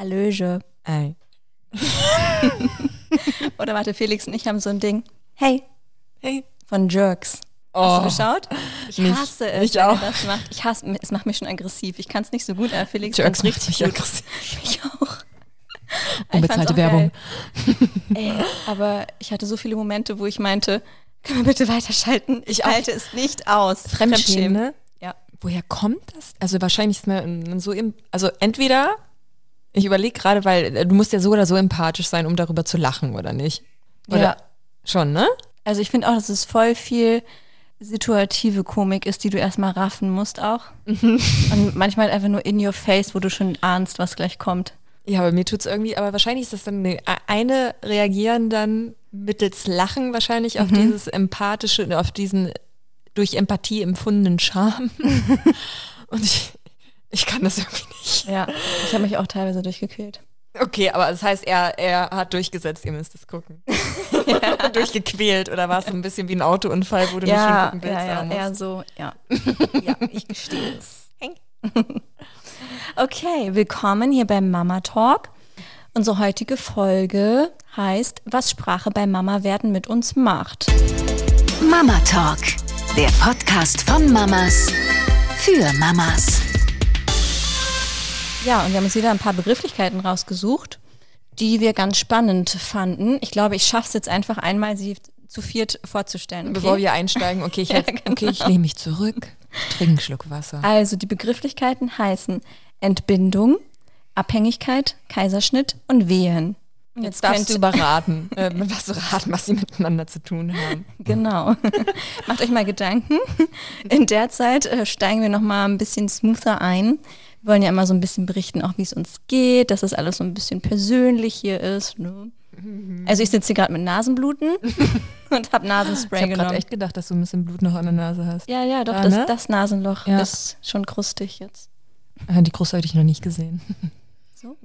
Hallöche. Ey. Oder warte, Felix und ich haben so ein Ding. Hey, Hey. von Jerks. Oh. Hast du geschaut? Ich Nicht- hasse es, ich auch. das macht. Ich hasse, es macht mich schon aggressiv. Ich kann es nicht so gut, aber Felix Jerks macht mich aggressiv. Ich auch. Unbezahlte Werbung. Ey, aber ich hatte so viele Momente, wo ich meinte, können wir bitte weiterschalten? Ich halte es nicht aus. Fremdschämen, ne? Ja. Woher kommt das? Also wahrscheinlich ist man so im, also entweder, ich überlege gerade, weil äh, du musst ja so oder so empathisch sein, um darüber zu lachen, oder nicht? Oder Ja. schon, ne? Also ich finde auch, dass es voll viel situative Komik ist, die du erstmal raffen musst auch. Mhm. Und manchmal einfach nur in your face, wo du schon ahnst, was gleich kommt. Ja, aber mir tut's irgendwie, aber wahrscheinlich ist das dann eine, eine reagieren dann mittels Lachen wahrscheinlich auf dieses empathische, auf diesen durch Empathie empfundenen Charme. Und ich, ich kann das irgendwie nicht. Ja, ich habe mich auch teilweise durchgequält. Okay, aber das heißt, er, er hat durchgesetzt, ihr müsst es gucken. Durchgequält oder war es so ein bisschen wie ein Autounfall, wo du nicht Ja, hingucken willst? ja, ja, eher so, ja. ja, ich gestehe es. Okay, willkommen hier beim Mama Talk. Unsere heutige Folge heißt, was Sprache bei Mama werden mit uns macht. Mama Talk, der Podcast von Mamas für Mamas. Ja, und wir haben uns wieder ein paar Begrifflichkeiten rausgesucht, die wir ganz spannend fanden. Ich glaube, ich schaffe es jetzt einfach einmal, sie zu viert vorzustellen. Okay? Bevor wir einsteigen, okay, ich, Ja, genau. okay, ich lehne mich zurück, trinke einen Schluck Wasser. Also die Begrifflichkeiten heißen Entbindung, Abhängigkeit, Kaiserschnitt und Wehen. Und Jetzt darfst du könnt- überraten, äh, was du raten, was sie miteinander zu tun haben. Genau. Macht euch mal Gedanken. In der Zeit äh, steigen wir noch mal ein bisschen smoother ein. Wir wollen ja immer so ein bisschen berichten, auch wie es uns geht, dass das alles so ein bisschen persönlich hier ist. Ne? Also ich sitze hier gerade mit Nasenbluten und habe Ich Nasenspray habe gerade genommen. echt gedacht, dass du ein bisschen Blut noch an der Nase hast. Ja, ja, doch, Ja, das, ne? das Nasenloch Ja. ist schon krustig jetzt. Ah, Die Kruste hatte ich noch nicht gesehen. So?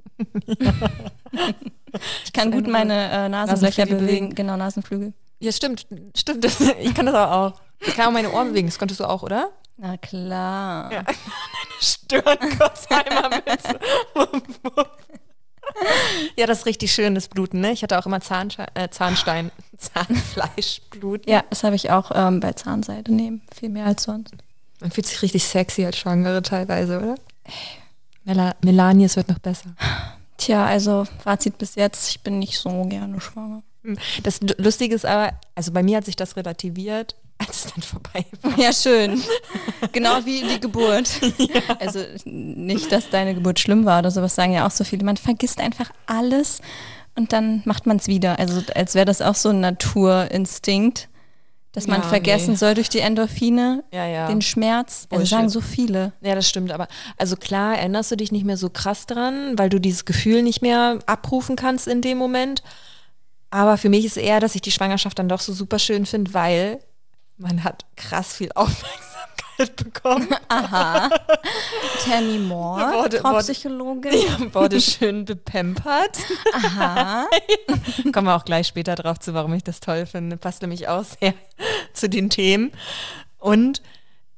ich kann gut meine äh, Nasenlöcher bewegen. bewegen. Genau, Nasenflügel. Ja, stimmt, stimmt. Ich kann das auch. Ich kann auch meine Ohren bewegen, das konntest du auch, oder? Na klar. Ja. Stören kurz einmal mit. ja, das ist richtig schön, das Bluten, ne? Ich hatte auch immer Zahnsche äh, Zahnstein, Zahnfleischblut. Ja, das habe ich auch ähm, bei Zahnseide nehmen. Viel mehr als sonst. Man fühlt sich richtig sexy als Schwangere teilweise, oder? Mela Melanie, es wird noch besser. Tja, also Fazit bis jetzt, ich bin nicht so gerne schwanger. Das L- Lustige ist aber, also bei mir hat sich das relativiert, als es dann vorbei war. Ja, schön. genau wie die Geburt. Also nicht, dass deine Geburt schlimm war oder sowas sagen ja auch so viele. Man vergisst einfach alles und dann macht man es wieder. Also als wäre das auch so ein Naturinstinkt, dass man Ja, vergessen nee. soll durch die Endorphine, Ja, ja. den Schmerz. Also sagen so viele. Ja, das stimmt, aber also klar erinnerst du dich nicht mehr so krass dran, weil du dieses Gefühl nicht mehr abrufen kannst in dem Moment. Aber für mich ist eher, dass ich die Schwangerschaft dann doch so super schön finde, weil man hat krass viel Aufmerksamkeit bekommen. Aha. Tell me more, Wurde- Psychologin. Ja, wurde schön bepampert. Aha. Kommen wir auch gleich später drauf zu, warum ich das toll finde. Passt nämlich auch sehr zu den Themen. Und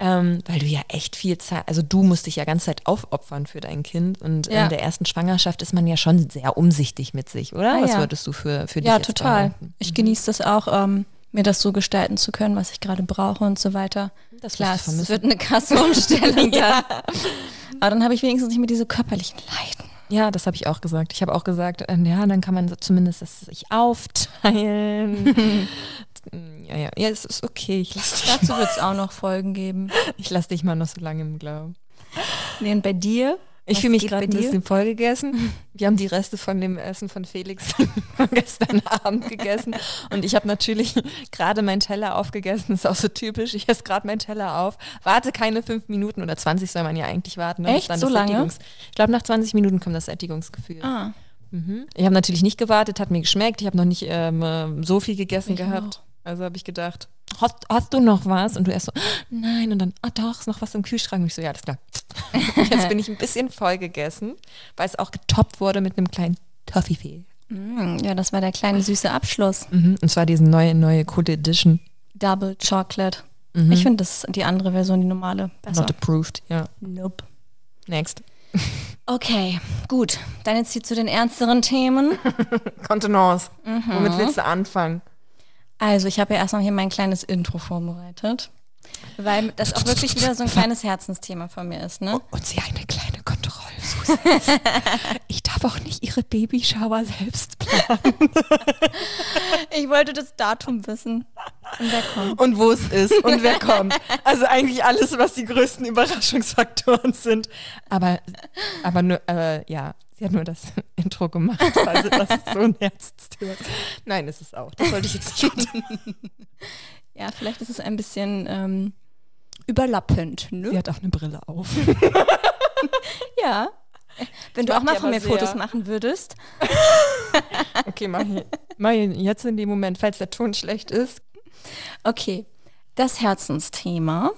ähm, weil du ja echt viel Zeit, also du musst dich ja ganz Zeit aufopfern für dein Kind. Und Ja. in der ersten Schwangerschaft ist man ja schon sehr umsichtig mit sich, oder? Ah, Was ja. würdest du für, für dich Ja, total. behaupten? Ich genieße das auch, ähm, mir das so gestalten zu können, was ich gerade brauche und so weiter. Das Klar, es wird eine krasse Umstellung. ja. Aber dann habe ich wenigstens nicht mehr diese körperlichen Leiden. Ja, das habe ich auch gesagt. Ich habe auch gesagt, äh, ja, dann kann man so zumindest das sich aufteilen. ja, ja, ja, es ist okay. Ich lasse dich, Dazu wird es auch noch Folgen geben. ich lass dich mal noch so lange im Glauben. Nee, und bei dir? Ich fühle mich gerade ein bisschen voll gegessen. Wir haben die Reste von dem Essen von Felix von gestern Abend gegessen. Und ich habe natürlich gerade meinen Teller aufgegessen. Das ist auch so typisch. Ich esse gerade meinen Teller auf. Warte keine fünf Minuten oder 20 soll man ja eigentlich warten. ne? Echt? So lange? Sättigungs- Ich glaube, nach 20 Minuten kommt das Sättigungsgefühl. Ah, Mhm. Ich habe natürlich nicht gewartet, hat mir geschmeckt. Ich habe noch nicht ähm, ähm, so viel gegessen Ich gehabt. Also habe ich gedacht, hast, hast du noch was? Und du erst so, nein. Und dann, ah doch, ist noch was im Kühlschrank. Und ich so, ja, das ist klar. Jetzt bin ich ein bisschen voll gegessen, weil es auch getoppt wurde mit einem kleinen Toffifee. mm, ja, das war der kleine süße Abschluss. Mhm. Und zwar diese neue, neue Code Edition. Double Chocolate. Mhm. Ich finde das die andere Version, die normale, besser. Not approved, ja. Nope. Next. Okay, gut. Dann jetzt hier zu den ernsteren Themen. Kontenance. Womit willst du anfangen? Also, ich habe ja erstmal hier mein kleines Intro vorbereitet, weil das auch wirklich wieder so ein kleines Herzensthema von mir ist, ne? Und sie eine kleine Kontrolle. ich darf auch nicht ihre Babyshower selbst planen. Ich wollte das Datum wissen. Und wer kommt? Und wo es ist und wer kommt. Also eigentlich alles, was die größten Überraschungsfaktoren sind. Aber, aber nur, äh, ja, sie hat nur das Intro gemacht. Also das ist so ein Herzensthema. Nein, ist es auch. Das sollte ich jetzt nicht. Ja, vielleicht ist es ein bisschen ähm, überlappend, ne? Sie hat auch eine Brille auf. Ja. Wenn du auch mal von mir Fotos sehr. machen würdest. Okay, mach, hier, mach hier jetzt in dem Moment, falls der Ton schlecht ist. Okay, das Herzensthema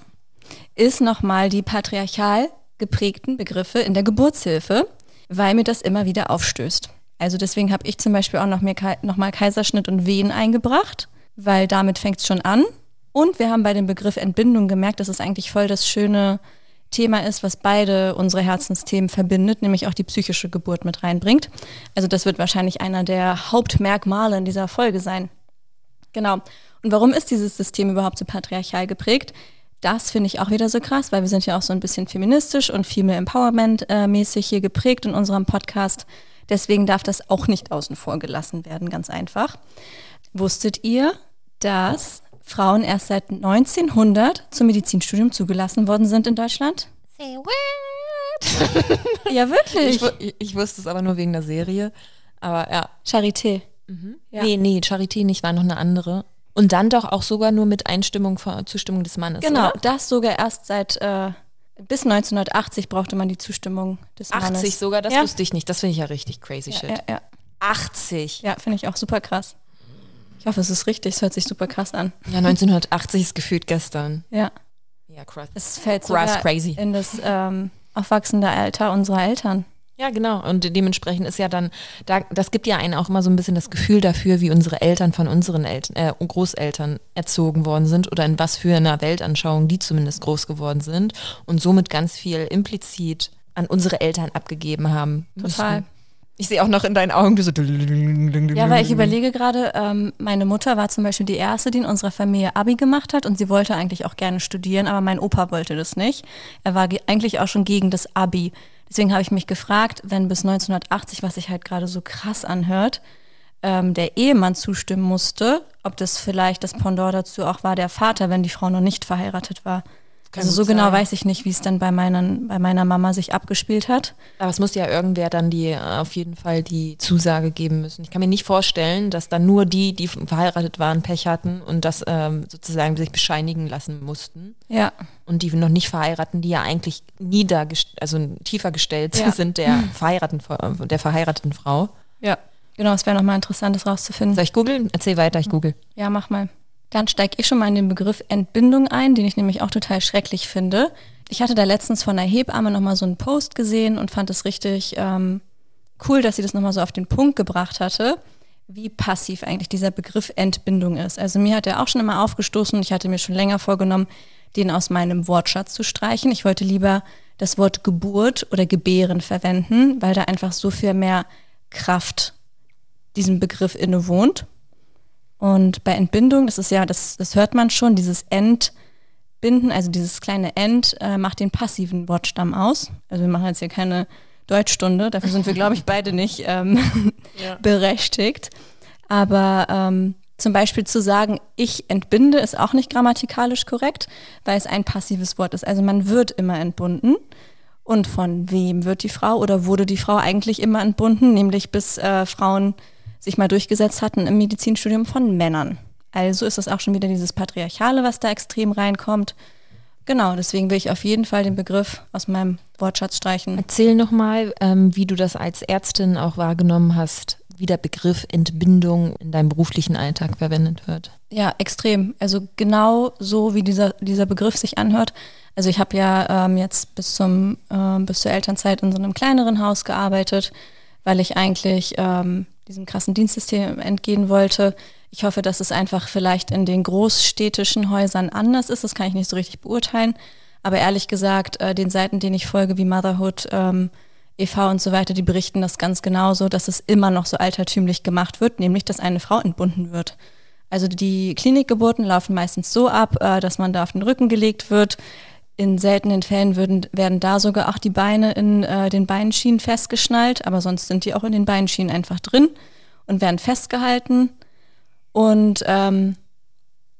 ist nochmal die patriarchal geprägten Begriffe in der Geburtshilfe, weil mir das immer wieder aufstößt. Also deswegen habe ich zum Beispiel auch noch, mehr, noch mal Kaiserschnitt und Wehen eingebracht, weil damit fängt es schon an. Und wir haben bei dem Begriff Entbindung gemerkt, dass es eigentlich voll das schöne Thema ist, was beide unsere Herzensthemen verbindet, nämlich auch die psychische Geburt mit reinbringt. Also das wird wahrscheinlich einer der Hauptmerkmale in dieser Folge sein. Genau. Und warum ist dieses System überhaupt so patriarchal geprägt? Das finde ich auch wieder so krass, weil wir sind ja auch so ein bisschen feministisch und viel mehr Empowerment-mäßig hier geprägt in unserem Podcast. Deswegen darf das auch nicht außen vor gelassen werden, ganz einfach. Wusstet ihr, dass Frauen erst seit 1900 zum Medizinstudium zugelassen worden sind in Deutschland? Say what? Ja, wirklich. Ich, ich, wusste es aber nur wegen der Serie. Aber ja. Charité. Ja. Nee, nee, Charité nicht, war noch eine andere. Und dann doch auch sogar nur mit Einstimmung, Zustimmung des Mannes. Genau, Oder? das sogar erst seit äh, bis 1980 brauchte man die Zustimmung des Mannes. 80 sogar, das ja. wusste ich nicht. Das finde ich ja richtig crazy shit. Ja, ja, 80. ja finde ich auch super krass. Ich hoffe, es ist richtig, es hört sich super krass an. Ja, 1980 ist gefühlt gestern. Ja, Ja, krass. es fällt Krass, sogar crazy. in das ähm, aufwachsende Alter unserer Eltern. Ja, genau. Und dementsprechend ist ja dann, da, das gibt ja einen auch immer so ein bisschen das Gefühl dafür, wie unsere Eltern von unseren Eltern, äh, Großeltern erzogen worden sind oder in was für einer Weltanschauung die zumindest groß geworden sind und somit ganz viel implizit an unsere Eltern abgegeben haben. Total. müssen. Ich sehe auch noch in deinen Augen, so. Ja, weil ich überlege gerade, ähm, meine Mutter war zum Beispiel die erste, die in unserer Familie Abi gemacht hat und sie wollte eigentlich auch gerne studieren, aber mein Opa wollte das nicht. Er war ge- eigentlich auch schon gegen das Abi. Deswegen habe ich mich gefragt, wenn bis 1980, was sich halt gerade so krass anhört, ähm, der Ehemann zustimmen musste, ob das vielleicht das Pendant dazu auch war, der Vater, wenn die Frau noch nicht verheiratet war. Also so genau sein. weiß ich nicht, wie es dann bei, meinen, bei meiner Mama sich abgespielt hat. Aber es muss ja irgendwer dann die äh, auf jeden Fall die Zusage geben müssen. Ich kann mir nicht vorstellen, dass dann nur die, die verheiratet waren, Pech hatten und das ähm, sozusagen sich bescheinigen lassen mussten. Ja, Und die noch nicht verheirateten, die ja eigentlich nieder, also tiefer gestellt Ja. sind der verheirateten, der verheirateten Frau. ja. Genau, es wäre nochmal interessant, das rauszufinden. Soll ich googeln? Erzähl weiter, ich google. Ja, mach mal. Dann steige ich schon mal in den Begriff Entbindung ein, den ich nämlich auch total schrecklich finde. Ich hatte da letztens von einer Hebamme nochmal so einen Post gesehen und fand es richtig ähm, cool, dass sie das nochmal so auf den Punkt gebracht hatte, wie passiv eigentlich dieser Begriff Entbindung ist. Also mir hat er auch schon immer aufgestoßen und ich hatte mir schon länger vorgenommen, den aus meinem Wortschatz zu streichen. Ich wollte lieber das Wort Geburt oder Gebären verwenden, weil da einfach so viel mehr Kraft diesem Begriff innewohnt. Und bei Entbindung, das ist ja, das, das hört man schon, dieses Entbinden, also dieses kleine End, äh, macht den passiven Wortstamm aus. Also wir machen jetzt hier keine Deutschstunde, dafür sind wir, glaube ich, beide nicht ähm, berechtigt. Aber ähm, zum Beispiel zu sagen, ich entbinde, ist auch nicht grammatikalisch korrekt, weil es ein passives Wort ist. Also man wird immer entbunden. Und von wem wird die Frau oder wurde die Frau eigentlich immer entbunden? Nämlich bis äh, Frauen sich mal durchgesetzt hatten im Medizinstudium von Männern. Also ist das auch schon wieder dieses Patriarchale, was da extrem reinkommt. Genau, deswegen will ich auf jeden Fall den Begriff aus meinem Wortschatz streichen. Erzähl nochmal, ähm, wie du das als Ärztin auch wahrgenommen hast, wie der Begriff Entbindung in deinem beruflichen Alltag verwendet wird. Ja, extrem. Also genau so, wie dieser, dieser Begriff sich anhört. Also ich habe ja ähm, jetzt bis, zum, ähm, bis zur Elternzeit in so einem kleineren Haus gearbeitet, weil ich eigentlich ähm, diesem krassen Dienstsystem entgehen wollte. Ich hoffe, dass es einfach vielleicht in den großstädtischen Häusern anders ist. Das kann ich nicht so richtig beurteilen. Aber ehrlich gesagt, äh, den Seiten, denen ich folge, wie Motherhood, ähm, e.V. und so weiter, die berichten das ganz genauso, dass es immer noch so altertümlich gemacht wird, nämlich dass eine Frau entbunden wird. Also die Klinikgeburten laufen meistens so ab, äh, dass man da auf den Rücken gelegt wird. In seltenen Fällen würden, werden da sogar auch die Beine in äh, den Beinschienen festgeschnallt, aber sonst sind die auch in den Beinschienen einfach drin und werden festgehalten. Und ähm,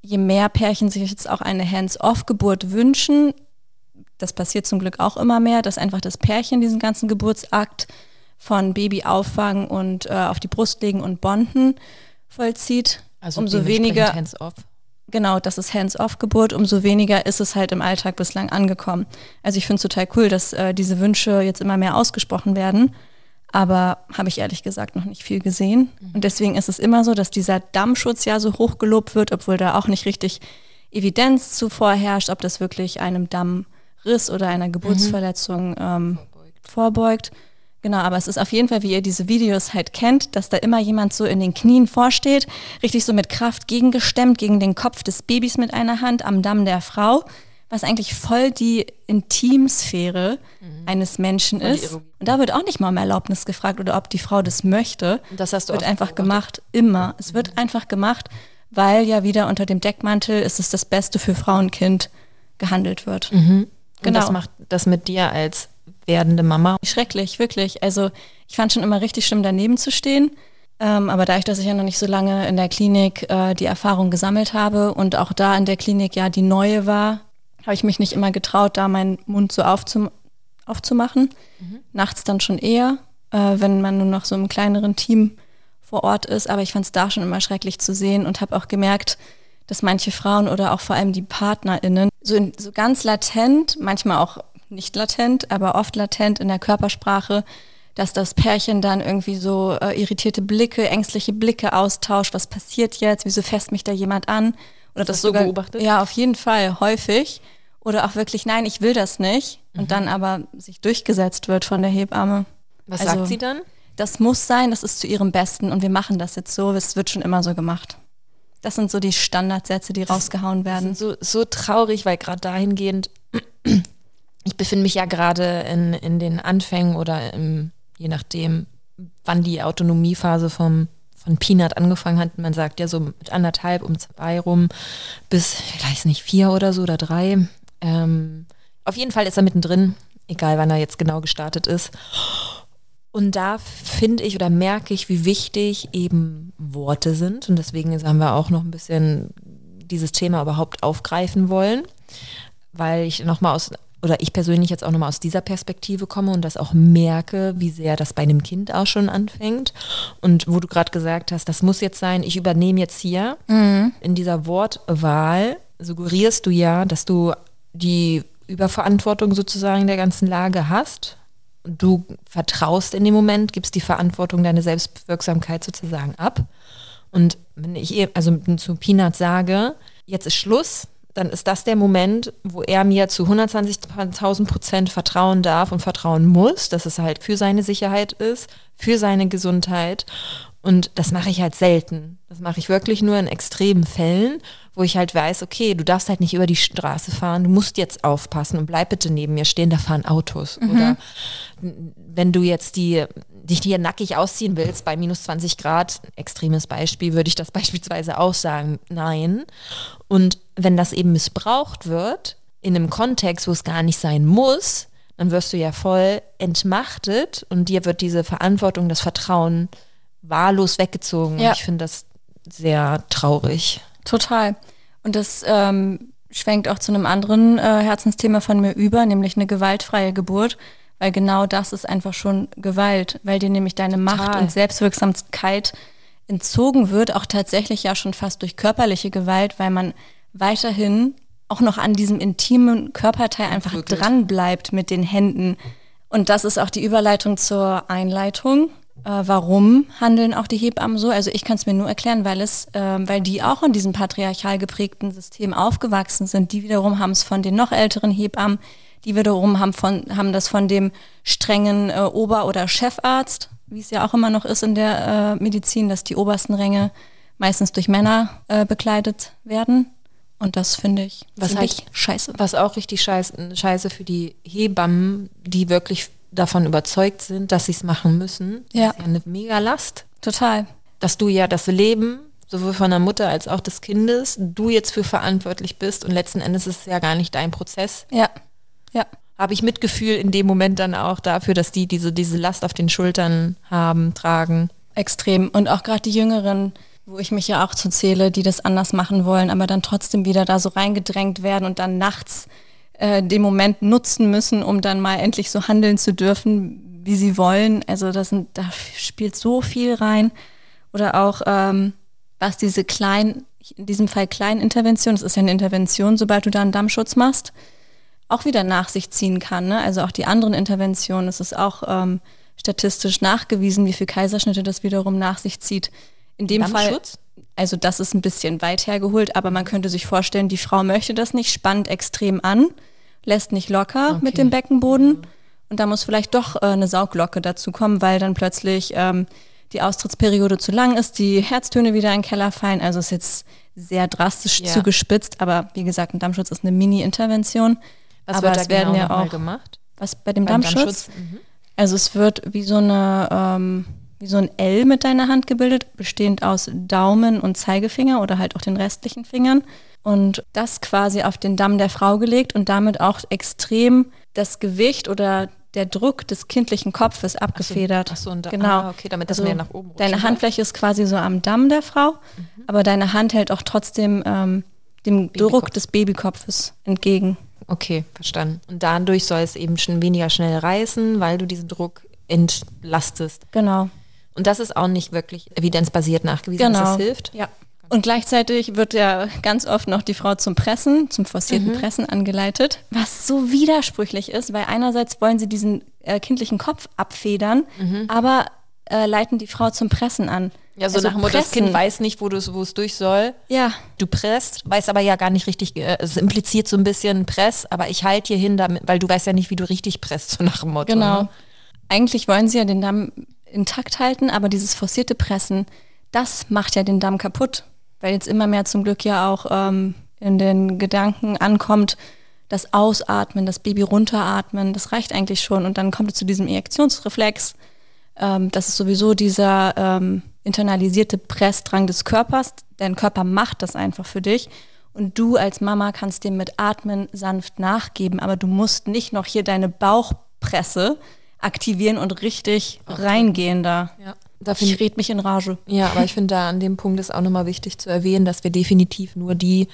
je mehr Pärchen sich jetzt auch eine Hands-off-Geburt wünschen, das passiert zum Glück auch immer mehr, dass einfach das Pärchen diesen ganzen Geburtsakt von Baby auffangen und äh, auf die Brust legen und bonden vollzieht. Also umso weniger hands-off. Genau, das ist Hands-off-Geburt, umso weniger ist es halt im Alltag bislang angekommen. Also ich finde es total cool, dass äh, diese Wünsche jetzt immer mehr ausgesprochen werden, aber habe ich ehrlich gesagt noch nicht viel gesehen. Mhm. Und deswegen ist es immer so, dass dieser Dammschutz ja so hoch gelobt wird, obwohl da auch nicht richtig Evidenz zuvor herrscht, ob das wirklich einem Dammriss oder einer Geburtsverletzung ähm, vorbeugt. vorbeugt. Genau, aber es ist auf jeden Fall, wie ihr diese Videos halt kennt, dass da immer jemand so in den Knien vorsteht, richtig so mit Kraft gegengestemmt gegen den Kopf des Babys mit einer Hand am Damm der Frau, was eigentlich voll die Intimsphäre mhm. eines Menschen ist. Und da wird auch nicht mal um Erlaubnis gefragt oder ob die Frau das möchte. Das hast du wird einfach gemacht, immer. Es wird mhm. einfach gemacht, weil ja wieder unter dem Deckmantel ist es das Beste für Frau und Kind gehandelt wird. Mhm. Genau. Und das macht das mit dir als werdende Mama. Schrecklich, wirklich. Also ich fand schon immer richtig schlimm, daneben zu stehen. Ähm, aber dadurch, dass ich ja noch nicht so lange in der Klinik äh, die Erfahrung gesammelt habe und auch da in der Klinik ja die neue war, habe ich mich nicht immer getraut, da meinen Mund so aufzum aufzumachen. Mhm. Nachts dann schon eher, äh, wenn man nur noch so im kleineren Team vor Ort ist. Aber ich fand es da schon immer schrecklich zu sehen und habe auch gemerkt, dass manche Frauen oder auch vor allem die PartnerInnen so, in, so ganz latent, manchmal auch nicht latent, aber oft latent in der Körpersprache, dass das Pärchen dann irgendwie so äh, irritierte Blicke, ängstliche Blicke austauscht. Was passiert jetzt? Wieso fässt mich da jemand an? Oder das, das sogar beobachtet? Ja, auf jeden Fall häufig. Oder auch wirklich, nein, ich will das nicht. Mhm. Und dann aber sich durchgesetzt wird von der Hebamme. Was also, sagt sie dann? Das muss sein, das ist zu ihrem Besten und wir machen das jetzt so. Es wird schon immer so gemacht. Das sind so die Standardsätze, die rausgehauen werden. So, so traurig, weil gerade dahingehend ich befinde mich ja gerade in, in den Anfängen oder im, je nachdem, wann die Autonomiephase vom, von Peanut angefangen hat. Man sagt ja so mit anderthalb um zwei rum bis, ich weiß nicht, vier oder so oder drei. Ähm, auf jeden Fall ist er mittendrin, egal wann er jetzt genau gestartet ist. Und da finde ich oder merke ich, wie wichtig eben Worte sind. Und deswegen haben wir auch noch ein bisschen dieses Thema überhaupt aufgreifen wollen, weil ich nochmal aus oder ich persönlich jetzt auch nochmal aus dieser Perspektive komme und das auch merke, wie sehr das bei einem Kind auch schon anfängt. Und wo du gerade gesagt hast, das muss jetzt sein, ich übernehme jetzt hier. Mhm. In dieser Wortwahl suggerierst du ja, dass du die Überverantwortung sozusagen der ganzen Lage hast. Du vertraust in dem Moment, gibst die Verantwortung, deine Selbstwirksamkeit sozusagen ab. Und wenn ich also zu Peanut sage, jetzt ist Schluss, dann ist das der Moment, wo er mir zu 120.000 Prozent vertrauen darf und vertrauen muss, dass es halt für seine Sicherheit ist, für seine Gesundheit. Und das mache ich halt selten. Das mache ich wirklich nur in extremen Fällen, wo ich halt weiß, okay, du darfst halt nicht über die Straße fahren, du musst jetzt aufpassen und bleib bitte neben mir stehen, da fahren Autos. Mhm. Oder wenn du jetzt die dich hier nackig ausziehen willst bei minus 20 Grad, extremes Beispiel, würde ich das beispielsweise auch sagen, nein. Und wenn das eben missbraucht wird, in einem Kontext, wo es gar nicht sein muss, dann wirst du ja voll entmachtet und dir wird diese Verantwortung, das Vertrauen wahllos weggezogen. Ja. Und ich finde das sehr traurig. Total. Und das ähm, schwenkt auch zu einem anderen äh, Herzensthema von mir über, nämlich eine gewaltfreie Geburt. Weil genau das ist einfach schon Gewalt, weil dir nämlich deine Macht Total. und Selbstwirksamkeit entzogen wird, auch tatsächlich ja schon fast durch körperliche Gewalt, weil man weiterhin auch noch an diesem intimen Körperteil einfach Wirklich? dran bleibt mit den Händen. Und das ist auch die Überleitung zur Einleitung. Äh, warum handeln auch die Hebammen so? Also ich kann es mir nur erklären, weil es, äh, weil die auch in diesem patriarchal geprägten System aufgewachsen sind. Die wiederum haben es von den noch älteren Hebammen die wiederum haben, von, haben das von dem strengen äh, Ober- oder Chefarzt, wie es ja auch immer noch ist in der äh, Medizin, dass die obersten Ränge meistens durch Männer äh, bekleidet werden. Und das finde ich Was halt- scheiße. Was auch richtig scheiße, scheiße für die Hebammen, die wirklich davon überzeugt sind, dass sie es machen müssen. Ja. Das ist ja eine mega Last. Total. Dass du ja das Leben sowohl von der Mutter als auch des Kindes, du jetzt für verantwortlich bist und letzten Endes ist es ja gar nicht dein Prozess. Ja. Ja. Habe ich Mitgefühl in dem Moment dann auch dafür, dass die diese, diese Last auf den Schultern haben, tragen. Extrem. Und auch gerade die Jüngeren, wo ich mich ja auch zu zähle, die das anders machen wollen, aber dann trotzdem wieder da so reingedrängt werden und dann nachts äh, den Moment nutzen müssen, um dann mal endlich so handeln zu dürfen, wie sie wollen. Also das sind, da spielt so viel rein. Oder auch, ähm, was diese kleinen, in diesem Fall kleinen Intervention, das ist ja eine Intervention, sobald du da einen Dammschutz machst, auch wieder nach sich ziehen kann. Ne? Also auch die anderen Interventionen, es ist auch ähm, statistisch nachgewiesen, wie viel Kaiserschnitte das wiederum nach sich zieht. In dem Fall, Dammschutz? also das ist ein bisschen weit hergeholt, aber man könnte sich vorstellen, die Frau möchte das nicht, spannt extrem an, lässt nicht locker mit dem Beckenboden und da muss vielleicht doch äh, eine Sauglocke dazu kommen, weil dann plötzlich ähm, die Austrittsperiode zu lang ist, die Herztöne wieder in den Keller fallen. Also ist jetzt sehr drastisch Ja. zugespitzt, aber wie gesagt, ein Dammschutz ist eine Mini-Intervention. Was aber wird da es werden genau ja auch gemacht? was bei dem Beim Dammschutz. Mhm. Also es wird wie so eine ähm, wie so ein L mit deiner Hand gebildet, bestehend aus Daumen und Zeigefinger oder halt auch den restlichen Fingern. Und das quasi auf den Damm der Frau gelegt und damit auch extrem das Gewicht oder der Druck des kindlichen Kopfes abgefedert. ach so, und da- genau. ah, okay, damit das also mehr nach oben rutschen Deine. Handfläche ist quasi so am Damm der Frau, Mhm. aber deine Hand hält auch trotzdem ähm, dem Druck des Babykopfes entgegen. Okay, verstanden. Und dadurch soll es eben schon weniger schnell reißen, weil du diesen Druck entlastest. Genau. Und das ist auch nicht wirklich evidenzbasiert nachgewiesen, dass das hilft. Ja. Und gleichzeitig wird ja ganz oft noch die Frau zum Pressen, zum forcierten Mhm. Pressen angeleitet, was so widersprüchlich ist, weil einerseits wollen sie diesen äh, kindlichen Kopf abfedern, aber äh, leiten die Frau zum Pressen an. Ja, so Also nach dem Motto, das. Kind weiß nicht, wo du es durch soll. Ja, Du presst, weiß aber ja gar nicht richtig, äh, es impliziert so ein bisschen Press, aber ich halte hier hin, damit, weil du weißt ja nicht, wie du richtig presst, so nach dem Motto. genau. Ne? Eigentlich wollen sie ja den Damm intakt halten, aber dieses forcierte Pressen, das macht ja den Damm kaputt, weil jetzt immer mehr zum Glück ja auch ähm, in den Gedanken ankommt, das Ausatmen, das Baby runteratmen, das reicht eigentlich schon. Und dann kommt es zu diesem Erektionsreflex. Ähm, das ist sowieso dieser ähm, internalisierte Pressdrang des Körpers. Dein Körper macht das einfach für dich. Und du als Mama kannst dem mit Atmen sanft nachgeben, aber du musst nicht noch hier deine Bauchpresse aktivieren und richtig reingehen da. Ja, da find Ich red mich in Rage. Ja, aber ich finde da an dem Punkt ist auch nochmal wichtig zu erwähnen, dass wir definitiv nur die,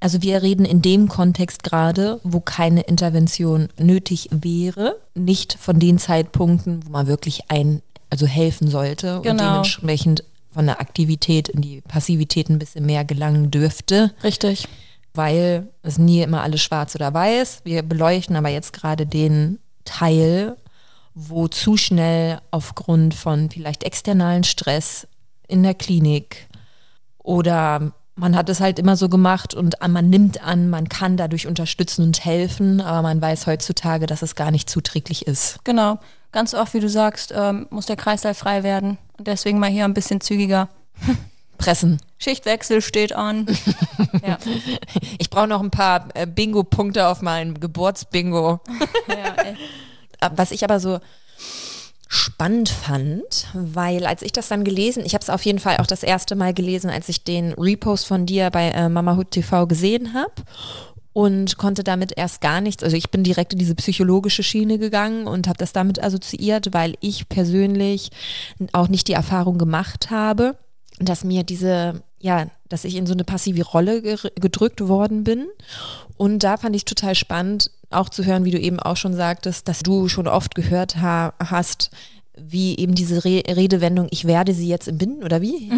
also wir reden in dem Kontext gerade, wo keine Intervention nötig wäre, nicht von den Zeitpunkten, wo man wirklich ein, also helfen sollte und Genau. dementsprechend von der Aktivität in die Passivität ein bisschen mehr gelangen dürfte, Richtig. weil es nie immer alles schwarz oder weiß. Wir beleuchten aber jetzt gerade den Teil, wo zu schnell aufgrund von vielleicht externalen Stress in der Klinik oder man hat es halt immer so gemacht und man nimmt an, man kann dadurch unterstützen und helfen, aber man weiß heutzutage, dass es gar nicht zuträglich ist. Genau. Ganz oft, wie du sagst, ähm, muss der Kreislauf frei werden. Und deswegen mal hier ein bisschen zügiger. Pressen. Schichtwechsel steht an. ja. Ich brauche noch ein paar äh, Bingo-Punkte auf mein Geburtsbingo. ja ey. was ich aber so spannend fand, weil als ich das dann gelesen, ich habe es auf jeden Fall auch das erste Mal gelesen, als ich den Repost von dir bei äh, Mama Hut TV gesehen habe und konnte damit erst gar nichts, also ich bin direkt in diese psychologische Schiene gegangen und habe das damit assoziiert, weil ich persönlich auch nicht die Erfahrung gemacht habe, dass mir diese, ja, dass ich in so eine passive Rolle gedrückt worden bin. Und da fand ich total spannend, auch zu hören, wie du eben auch schon sagtest, dass du schon oft gehört ha hast, wie eben diese Re Redewendung, ich werde sie jetzt entbinden, oder wie?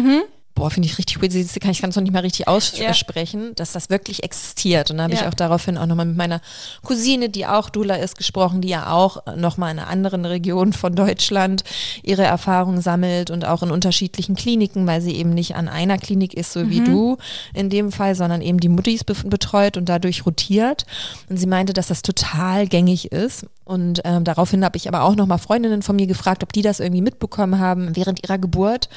Boah, finde ich richtig weird. Sie kann ich kann es noch nicht mal richtig aussprechen, dass das wirklich existiert. Und da habe ich Ja. auch daraufhin auch nochmal mit meiner Cousine, die auch Dula ist, gesprochen, die ja auch nochmal in einer anderen Region von Deutschland ihre Erfahrungen sammelt und auch in unterschiedlichen Kliniken, weil sie eben nicht an einer Klinik ist, so wie du in dem Fall, sondern eben die Muttis be betreut und dadurch rotiert. Und sie meinte, dass das total gängig ist. Und ähm, daraufhin habe ich aber auch nochmal Freundinnen von mir gefragt, ob die das irgendwie mitbekommen haben während ihrer Geburt.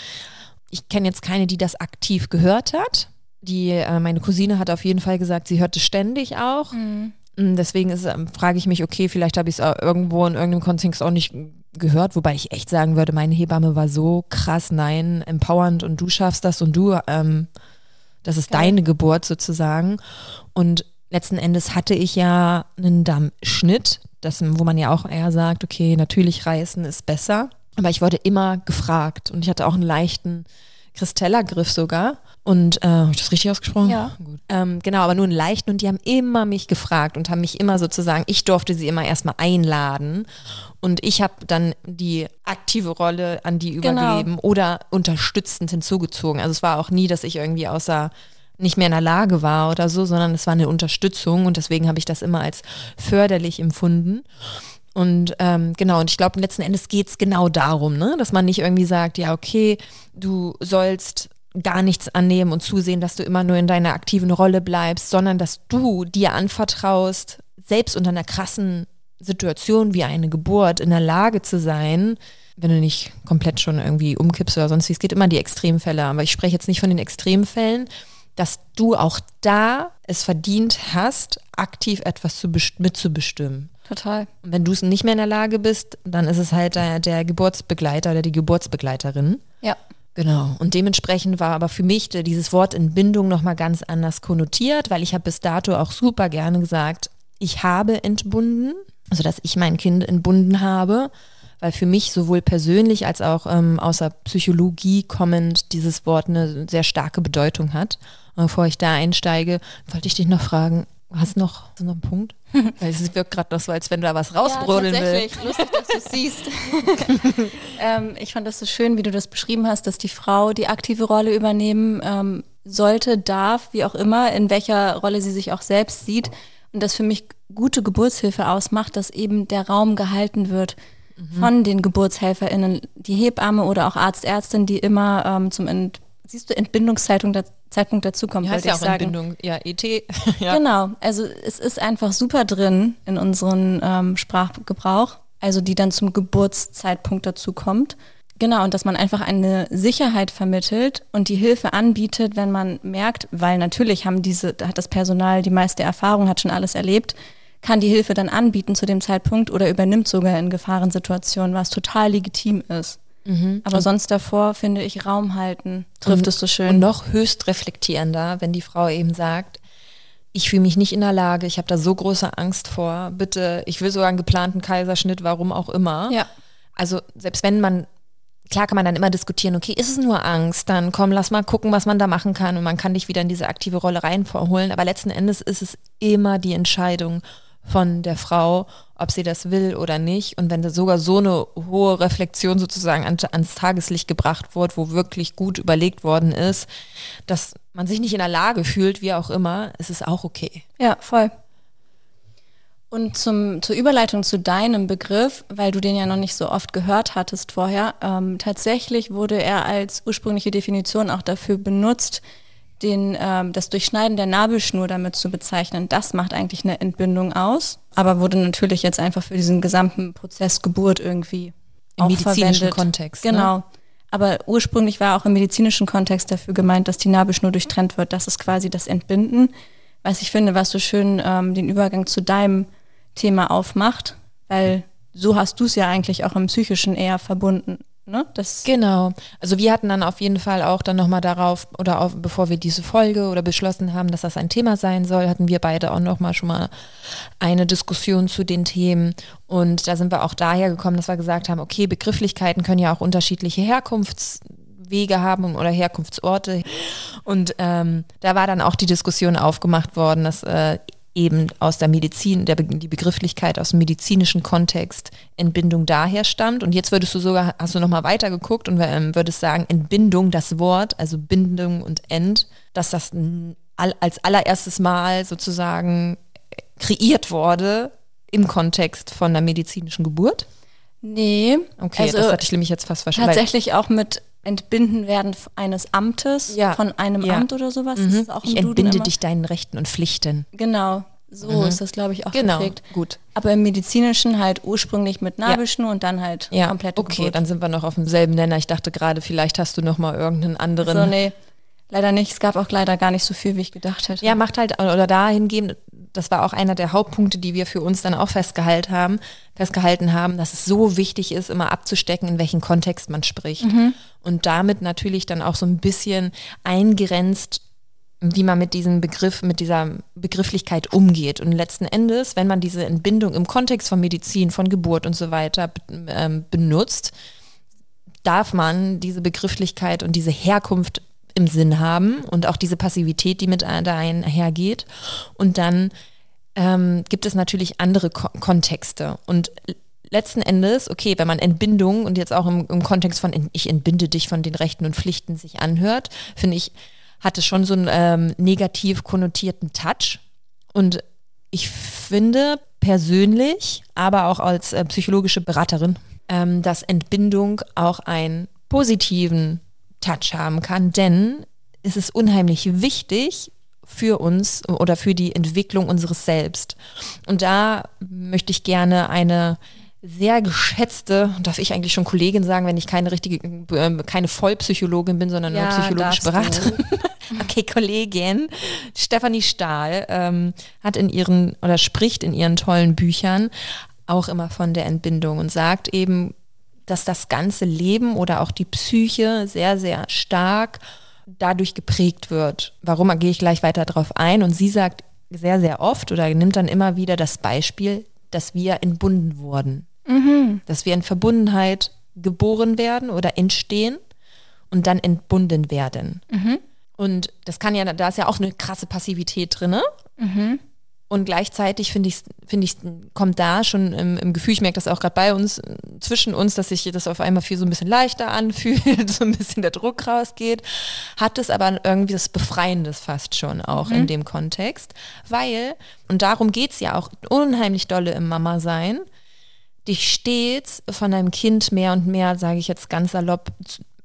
Ich kenne jetzt keine, die das aktiv gehört hat. die, äh, meine Cousine hat auf jeden Fall gesagt, sie hört es ständig auch. Mhm. Mm, Deswegen ist, ähm, frage ich mich, okay, vielleicht habe ich es irgendwo in irgendeinem Kontext auch nicht gehört, wobei ich echt sagen würde, meine Hebamme war so krass, nein, empowernd und du schaffst das und du, ähm, das ist Geil. deine Geburt sozusagen. Und letzten Endes hatte ich ja einen Dammschnitt, das, wo man ja auch eher sagt, okay, natürlich reißen ist besser. Aber ich wurde immer gefragt und ich hatte auch einen leichten Kristellergriff sogar. Und äh, habe ich das richtig ausgesprochen? Ja. Gut. Ähm, genau, aber nur einen leichten und die haben immer mich gefragt und haben mich immer sozusagen, ich durfte sie immer erstmal einladen und ich habe dann die aktive Rolle an die Genau. übergeben oder unterstützend hinzugezogen. Also es war auch nie, dass ich irgendwie außer nicht mehr in der Lage war oder so, sondern es war eine Unterstützung und deswegen habe ich das immer als förderlich empfunden. Und ähm, genau, und ich glaube, letzten Endes geht es genau darum, ne? dass man nicht irgendwie sagt, ja, okay, du sollst gar nichts annehmen und zusehen, dass du immer nur in deiner aktiven Rolle bleibst, sondern dass du dir anvertraust, selbst unter einer krassen Situation wie eine Geburt in der Lage zu sein, wenn du nicht komplett schon irgendwie umkippst oder sonst wie, es geht immer die Extremfälle, aber ich spreche jetzt nicht von den Extremfällen, dass du auch da es verdient hast, aktiv etwas zu best- mitzubestimmen. Total. Und wenn du es nicht mehr in der Lage bist, dann ist es halt der, der Geburtsbegleiter oder die Geburtsbegleiterin. Ja. Genau. Und dementsprechend war aber für mich dieses Wort Entbindung nochmal ganz anders konnotiert, weil ich habe bis dato auch super gerne gesagt, ich habe entbunden, also dass ich mein Kind entbunden habe, weil für mich sowohl persönlich als auch ähm, aus der Psychologie kommend dieses Wort eine sehr starke Bedeutung hat. Und bevor ich da einsteige, wollte ich dich noch fragen, hast du noch, hast du noch einen Punkt? weil es wirkt gerade noch so, als wenn du da was rausbrodeln ja, tatsächlich. Lustig, dass du es siehst. ähm, ich fand das so schön, wie du das beschrieben hast, dass die Frau die aktive Rolle übernehmen ähm, sollte, darf, wie auch immer, in welcher Rolle sie sich auch selbst sieht. Und das für mich gute Geburtshilfe ausmacht, dass eben der Raum gehalten wird von den GeburtshelferInnen, die Hebamme oder auch Arzt, Ärztin, die immer ähm, zum Ent siehst du, Entbindungszeitpunkt da, Zeitpunkt dazukommt, heißt wollte ja ich auch sagen. Entbindung. Ja, ET. ja. Genau, also es ist einfach super drin in unseren ähm, Sprachgebrauch, also die dann zum Geburtszeitpunkt dazu kommt. Genau, und dass man einfach eine Sicherheit vermittelt und die Hilfe anbietet, wenn man merkt, weil natürlich haben diese, da hat das Personal die meiste Erfahrung, hat schon alles erlebt, kann die Hilfe dann anbieten zu dem Zeitpunkt oder übernimmt sogar in Gefahrensituationen, was total legitim ist. Aber sonst davor finde ich Raum halten, trifft es so schön. Und noch höchst reflektierender, wenn die Frau eben sagt, ich fühle mich nicht in der Lage, ich habe da so große Angst vor, bitte, ich will sogar einen geplanten Kaiserschnitt, warum auch immer. Ja. Also selbst wenn man, klar kann man dann immer diskutieren, okay, ist es nur Angst, dann komm, lass mal gucken, was man da machen kann und man kann dich wieder in diese aktive Rolle reinholen, aber letzten Endes ist es immer die Entscheidung von der Frau, ob sie das will oder nicht. Und wenn da sogar so eine hohe Reflexion sozusagen an, ans Tageslicht gebracht wird, wo wirklich gut überlegt worden ist, dass man sich nicht in der Lage fühlt, wie auch immer, ist es auch okay. Ja, voll. Und zum, zur Überleitung zu deinem Begriff, weil du den ja noch nicht so oft gehört hattest vorher, ähm, tatsächlich wurde er als ursprüngliche Definition auch dafür benutzt, den, ähm, das Durchschneiden der Nabelschnur damit zu bezeichnen. Das macht eigentlich eine Entbindung aus, aber wurde natürlich jetzt einfach für diesen gesamten Prozess Geburt irgendwie Im auch medizinischen verwendet. Kontext, ne? Genau. Aber ursprünglich war auch im medizinischen Kontext dafür gemeint, dass die Nabelschnur durchtrennt wird. Das ist quasi das Entbinden. Was ich finde, was so schön ähm, den Übergang zu deinem Thema aufmacht, weil so hast du es ja eigentlich auch im Psychischen eher verbunden. Ne? Das, Genau. Also wir hatten dann auf jeden Fall auch dann nochmal darauf, oder auf, bevor wir diese Folge oder beschlossen haben, dass das ein Thema sein soll, hatten wir beide auch nochmal schon mal eine Diskussion zu den Themen. Und da sind wir auch daher gekommen, dass wir gesagt haben, okay, Begrifflichkeiten können ja auch unterschiedliche Herkunftswege haben oder Herkunftsorte. Und ähm, da war dann auch die Diskussion aufgemacht worden, dass äh, eben aus der Medizin, der, die Begrifflichkeit aus dem medizinischen Kontext Entbindung daher stammt. Und jetzt würdest du sogar, hast du nochmal weitergeguckt und ähm, würdest sagen, Entbindung, das Wort, also Bindung und End, dass das als allererstes Mal sozusagen kreiert wurde im Kontext von der medizinischen Geburt. nee, Okay, also das hatte ich nämlich jetzt fast verstanden. tatsächlich auch mit Entbinden werden eines Amtes, Ja. von einem Ja. Amt oder sowas. Mhm. Ich entbinde immer. dich deinen Rechten und Pflichten. Genau, so ist das, glaube ich, auch Genau, geprägt. gut. Aber im Medizinischen halt ursprünglich mit Nabelschnur und dann halt Ja, komplette okay, Geburt. dann sind wir noch auf demselben Nenner. Ich dachte gerade, vielleicht hast du noch mal irgendeinen anderen. So, nee. Leider nicht. Es gab auch leider gar nicht so viel, wie ich gedacht hätte. Ja, macht halt, oder dahingehend, das war auch einer der Hauptpunkte, die wir für uns dann auch festgehalten haben, festgehalten haben, dass es so wichtig ist, immer abzustecken, in welchen Kontext man spricht. Und damit natürlich dann auch so ein bisschen eingrenzt, wie man mit diesem Begriff, mit dieser Begrifflichkeit umgeht. Und letzten Endes, wenn man diese Entbindung im Kontext von Medizin, von Geburt und so weiter ähm, benutzt, darf man diese Begrifflichkeit und diese Herkunft im Sinn haben und auch diese Passivität, die mit da einhergeht. Und dann ähm, gibt es natürlich andere Ko Kontexte. Und letzten Endes, okay, wenn man Entbindung und jetzt auch im, im Kontext von ich entbinde dich von den Rechten und Pflichten sich anhört, finde ich, hat es schon so einen ähm, negativ konnotierten Touch. Und ich finde persönlich, aber auch als äh, psychologische Beraterin, ähm, dass Entbindung auch einen positiven Touch haben kann, denn es ist unheimlich wichtig für uns oder für die Entwicklung unseres Selbst. Und da möchte ich gerne eine sehr geschätzte, darf ich eigentlich schon Kollegin sagen, wenn ich keine richtige, äh, keine Vollpsychologin bin, sondern nur Ja, psychologische darfst du. Beraterin. okay, Kollegin Stefanie Stahl ähm, hat in ihren oder spricht in ihren tollen Büchern auch immer von der Entbindung und sagt eben, dass das ganze Leben oder auch die Psyche sehr, sehr stark dadurch geprägt wird. Warum, da gehe ich gleich weiter drauf ein. Und sie sagt sehr, sehr oft oder nimmt dann immer wieder das Beispiel, dass wir entbunden wurden. Dass wir in Verbundenheit geboren werden oder entstehen und dann entbunden werden. Und das kann ja, da ist ja auch eine krasse Passivität drin. Und gleichzeitig finde ich, finde ich, kommt da schon im, im Gefühl, ich merke das auch gerade bei uns, äh, zwischen uns, dass sich das auf einmal viel so ein bisschen leichter anfühlt, so ein bisschen der Druck rausgeht, hat es aber irgendwie das Befreiendes fast schon auch in dem Kontext, weil, und darum geht's ja auch unheimlich dolle im Mama-Sein, dich stets von deinem Kind mehr und mehr, sage ich jetzt ganz salopp,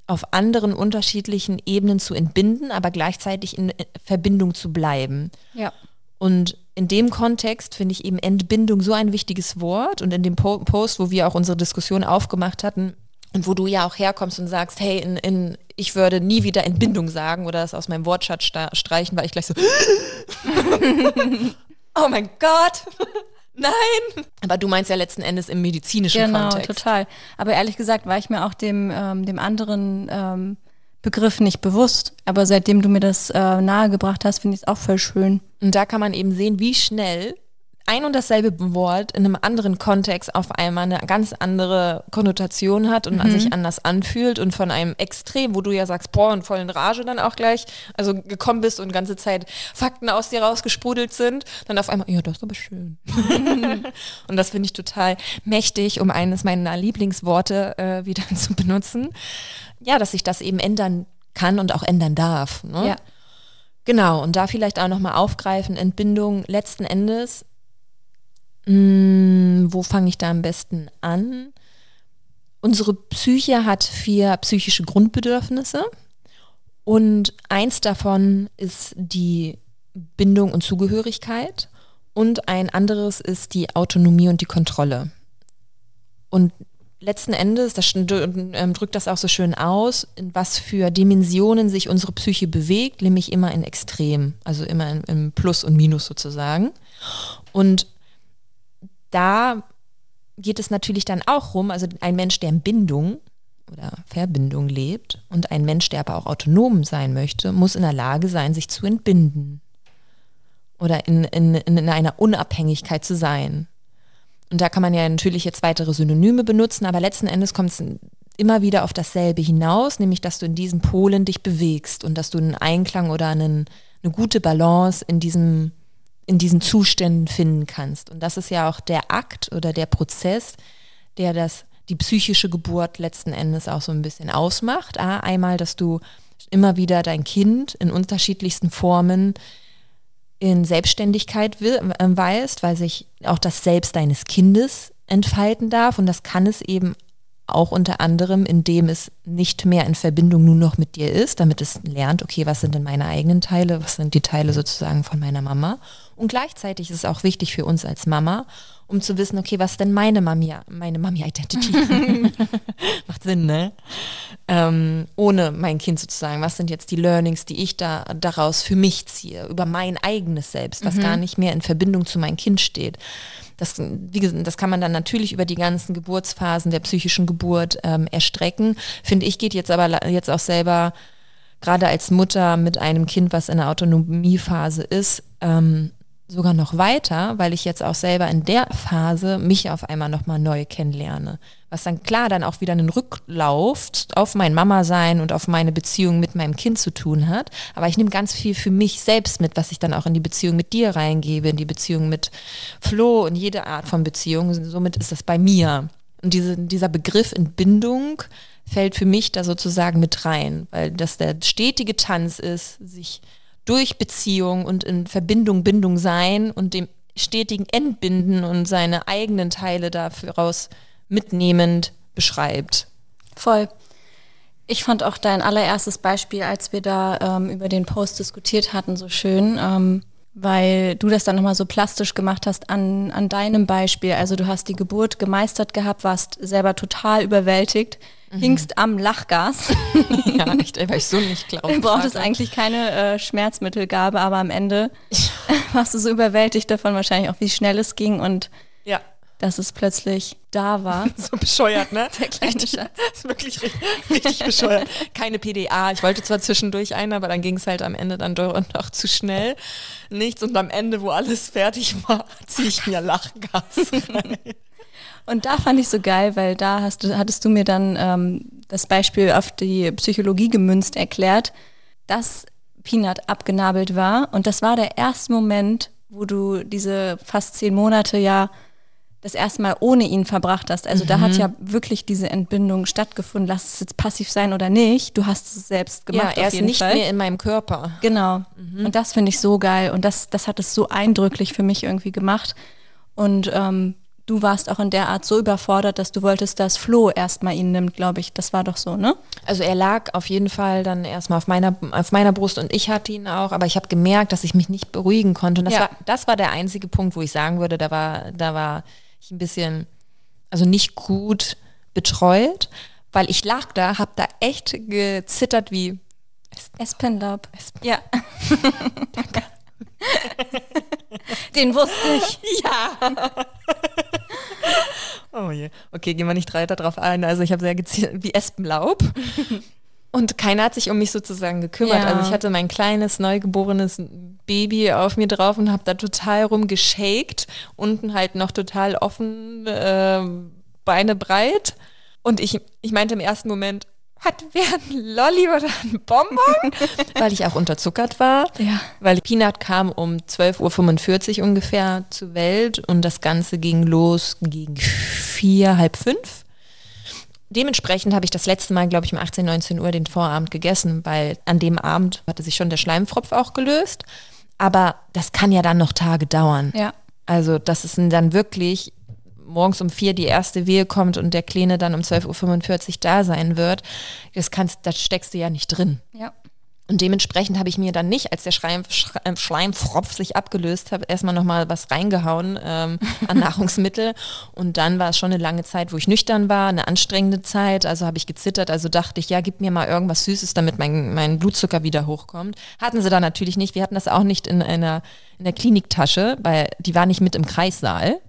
auf anderen unterschiedlichen Ebenen zu entbinden, aber gleichzeitig in äh, Verbindung zu bleiben. Ja. Und in dem Kontext finde ich eben Entbindung so ein wichtiges Wort. Und in dem po Post, wo wir auch unsere Diskussion aufgemacht hatten und wo du ja auch herkommst und sagst, hey, in, in, ich würde nie wieder Entbindung sagen oder das aus meinem Wortschatz streichen, war ich gleich so, oh mein Gott, nein. Aber du meinst ja letzten Endes im medizinischen Genau, Kontext. total. Aber ehrlich gesagt war ich mir auch dem, ähm, dem anderen ähm, Begriff nicht bewusst. Aber seitdem du mir das äh, nahegebracht hast, finde ich es auch voll schön. Und da kann man eben sehen, wie schnell ein und dasselbe Wort in einem anderen Kontext auf einmal eine ganz andere Konnotation hat und sich anders anfühlt und von einem Extrem, wo du ja sagst, boah, und voll in Rage dann auch gleich, also gekommen bist und ganze Zeit Fakten aus dir rausgesprudelt sind, dann auf einmal, ja, das ist aber schön. und das finde ich total mächtig, um eines meiner Lieblingsworte äh, wieder zu benutzen. Ja, dass sich das eben ändern kann und auch ändern darf. Ne? Ja. Genau, und da vielleicht auch nochmal aufgreifen, Entbindung letzten Endes, mh, wo fange ich da am besten an? Unsere Psyche hat vier psychische Grundbedürfnisse und eins davon ist die Bindung und Zugehörigkeit und ein anderes ist die Autonomie und die Kontrolle. Und letzten Endes, das ähm, drückt das auch so schön aus, in was für Dimensionen sich unsere Psyche bewegt, nämlich immer in Extrem, also immer in, im Plus und Minus sozusagen. Und da geht es natürlich dann auch rum, also ein Mensch, der in Bindung oder Verbindung lebt und ein Mensch, der aber auch autonom sein möchte, muss in der Lage sein, sich zu entbinden oder in, in, in einer Unabhängigkeit zu sein. Und da kann man ja natürlich jetzt weitere Synonyme benutzen, aber letzten Endes kommt es immer wieder auf dasselbe hinaus, nämlich dass du in diesen Polen dich bewegst und dass du einen Einklang oder einen, eine gute Balance in diesem in diesen Zuständen finden kannst. Und das ist ja auch der Akt oder der Prozess, der das die psychische Geburt letzten Endes auch so ein bisschen ausmacht. Einmal, dass du immer wieder dein Kind in unterschiedlichsten Formen in Selbstständigkeit äh, weißt, weil sich auch das Selbst deines Kindes entfalten darf. Und das kann es eben auch unter anderem, indem es nicht mehr in Verbindung nur noch mit dir ist, damit es lernt, okay, was sind denn meine eigenen Teile, was sind die Teile sozusagen von meiner Mama. Und gleichzeitig ist es auch wichtig für uns als Mama, um zu wissen, okay, was ist denn meine Mami, meine Mami-Identity? Macht Sinn, ne? Ähm, ohne mein Kind sozusagen. Was sind jetzt die Learnings, die ich da daraus für mich ziehe, über mein eigenes Selbst, was gar nicht mehr in Verbindung zu meinem Kind steht. Das, wie gesagt, das kann man dann natürlich über die ganzen Geburtsphasen der psychischen Geburt ähm, erstrecken. Finde ich, geht jetzt aber jetzt auch selber, gerade als Mutter mit einem Kind, was in der Autonomiephase ist, ähm, sogar noch weiter, weil ich jetzt auch selber in der Phase mich auf einmal nochmal neu kennenlerne. Was dann klar dann auch wieder einen Rücklauf auf mein Mama-Sein und auf meine Beziehung mit meinem Kind zu tun hat. Aber ich nehme ganz viel für mich selbst mit, was ich dann auch in die Beziehung mit dir reingebe, in die Beziehung mit Flo und jede Art von Beziehung. Somit ist das bei mir. Und diese, dieser Begriff Entbindung fällt für mich da sozusagen mit rein, weil das der stetige Tanz ist, sich durch Beziehung und in Verbindung, Bindung sein und dem stetigen Entbinden und seine eigenen Teile daraus mitnehmend beschreibt. Voll. Ich fand auch dein allererstes Beispiel, als wir da ähm, über den Post diskutiert hatten, so schön, ähm, weil du das dann nochmal so plastisch gemacht hast an, an deinem Beispiel. Also du hast die Geburt gemeistert gehabt, warst selber total überwältigt, hingst am Lachgas. Ja, ey, weil ich so nicht glaube. Du brauchtest eigentlich keine äh, Schmerzmittelgabe, aber am Ende warst du so überwältigt davon wahrscheinlich auch, wie schnell es ging und Ja, dass es plötzlich da war. so bescheuert, ne? Der kleine Richtig- Schatz. Das ist wirklich richtig, richtig bescheuert. Keine PDA. Ich wollte zwar zwischendurch ein, aber dann ging es halt am Ende dann doch noch zu schnell. Nichts. Und am Ende, wo alles fertig war, ziehe ich mir Lachgas rein. Und da fand ich so geil, weil da hast du, hattest du mir dann ähm, das Beispiel auf die Psychologie gemünzt erklärt, dass Peanut abgenabelt war. Und das war der erste Moment, wo du diese fast zehn Monate ja das erste Mal ohne ihn verbracht hast. Also da hat ja wirklich diese Entbindung stattgefunden. Lass es jetzt passiv sein oder nicht. Du hast es selbst gemacht. ja, er ist nicht Fall. mehr in meinem Körper. Genau. Und das finde ich so geil. Und das, das hat es so eindrücklich für mich irgendwie gemacht. Und ähm, du warst auch in der Art so überfordert, dass du wolltest, dass Flo erstmal ihn nimmt, glaube ich. Das war doch so, ne? Also er lag auf jeden Fall dann erstmal auf meiner, auf meiner Brust und ich hatte ihn auch, aber ich habe gemerkt, dass ich mich nicht beruhigen konnte. Und das, Ja. war, das war der einzige Punkt, wo ich sagen würde, da war, da war ich ein bisschen, also nicht gut betreut, weil ich lag da, habe da echt gezittert wie, Espenlaub. Ja. Den wusste ich. ja. oh je. Okay, gehen wir nicht weiter drauf ein. Also ich habe sehr gezielt wie Espenlaub. Und keiner hat sich um mich sozusagen gekümmert. Ja. Also ich hatte mein kleines, neugeborenes Baby auf mir drauf und habe da total rumgeschakt. Unten halt noch total offen, äh, Beine breit. Und ich, ich meinte im ersten Moment, hat wer ein Lolli oder ein Bonbon? Weil ich auch unterzuckert war. Ja. Weil Peanut kam um 12.45 Uhr ungefähr zur Welt und das Ganze ging los gegen vier, halb fünf. Dementsprechend habe ich das letzte Mal, glaube ich, um 18, 19 Uhr den Vorabend gegessen, weil an dem Abend hatte sich schon der Schleimfropf auch gelöst. Aber das kann ja dann noch Tage dauern. Ja. Also, dass es dann wirklich morgens um vier die erste Wehe kommt und der Kleine dann um 12.45 Uhr da sein wird, das kannst, das steckst du ja nicht drin. Ja. Und dementsprechend habe ich mir dann nicht, als der Schleim, Schleim- Schleimfropf sich abgelöst hat, erstmal nochmal was reingehauen ähm, an Nahrungsmittel. Und dann war es schon eine lange Zeit, wo ich nüchtern war, eine anstrengende Zeit. Also habe ich gezittert. Also dachte ich, ja, gib mir mal irgendwas Süßes, damit mein, mein Blutzucker wieder hochkommt. Hatten sie da natürlich nicht. Wir hatten das auch nicht in einer in der Kliniktasche, weil die war nicht mit im Kreissaal,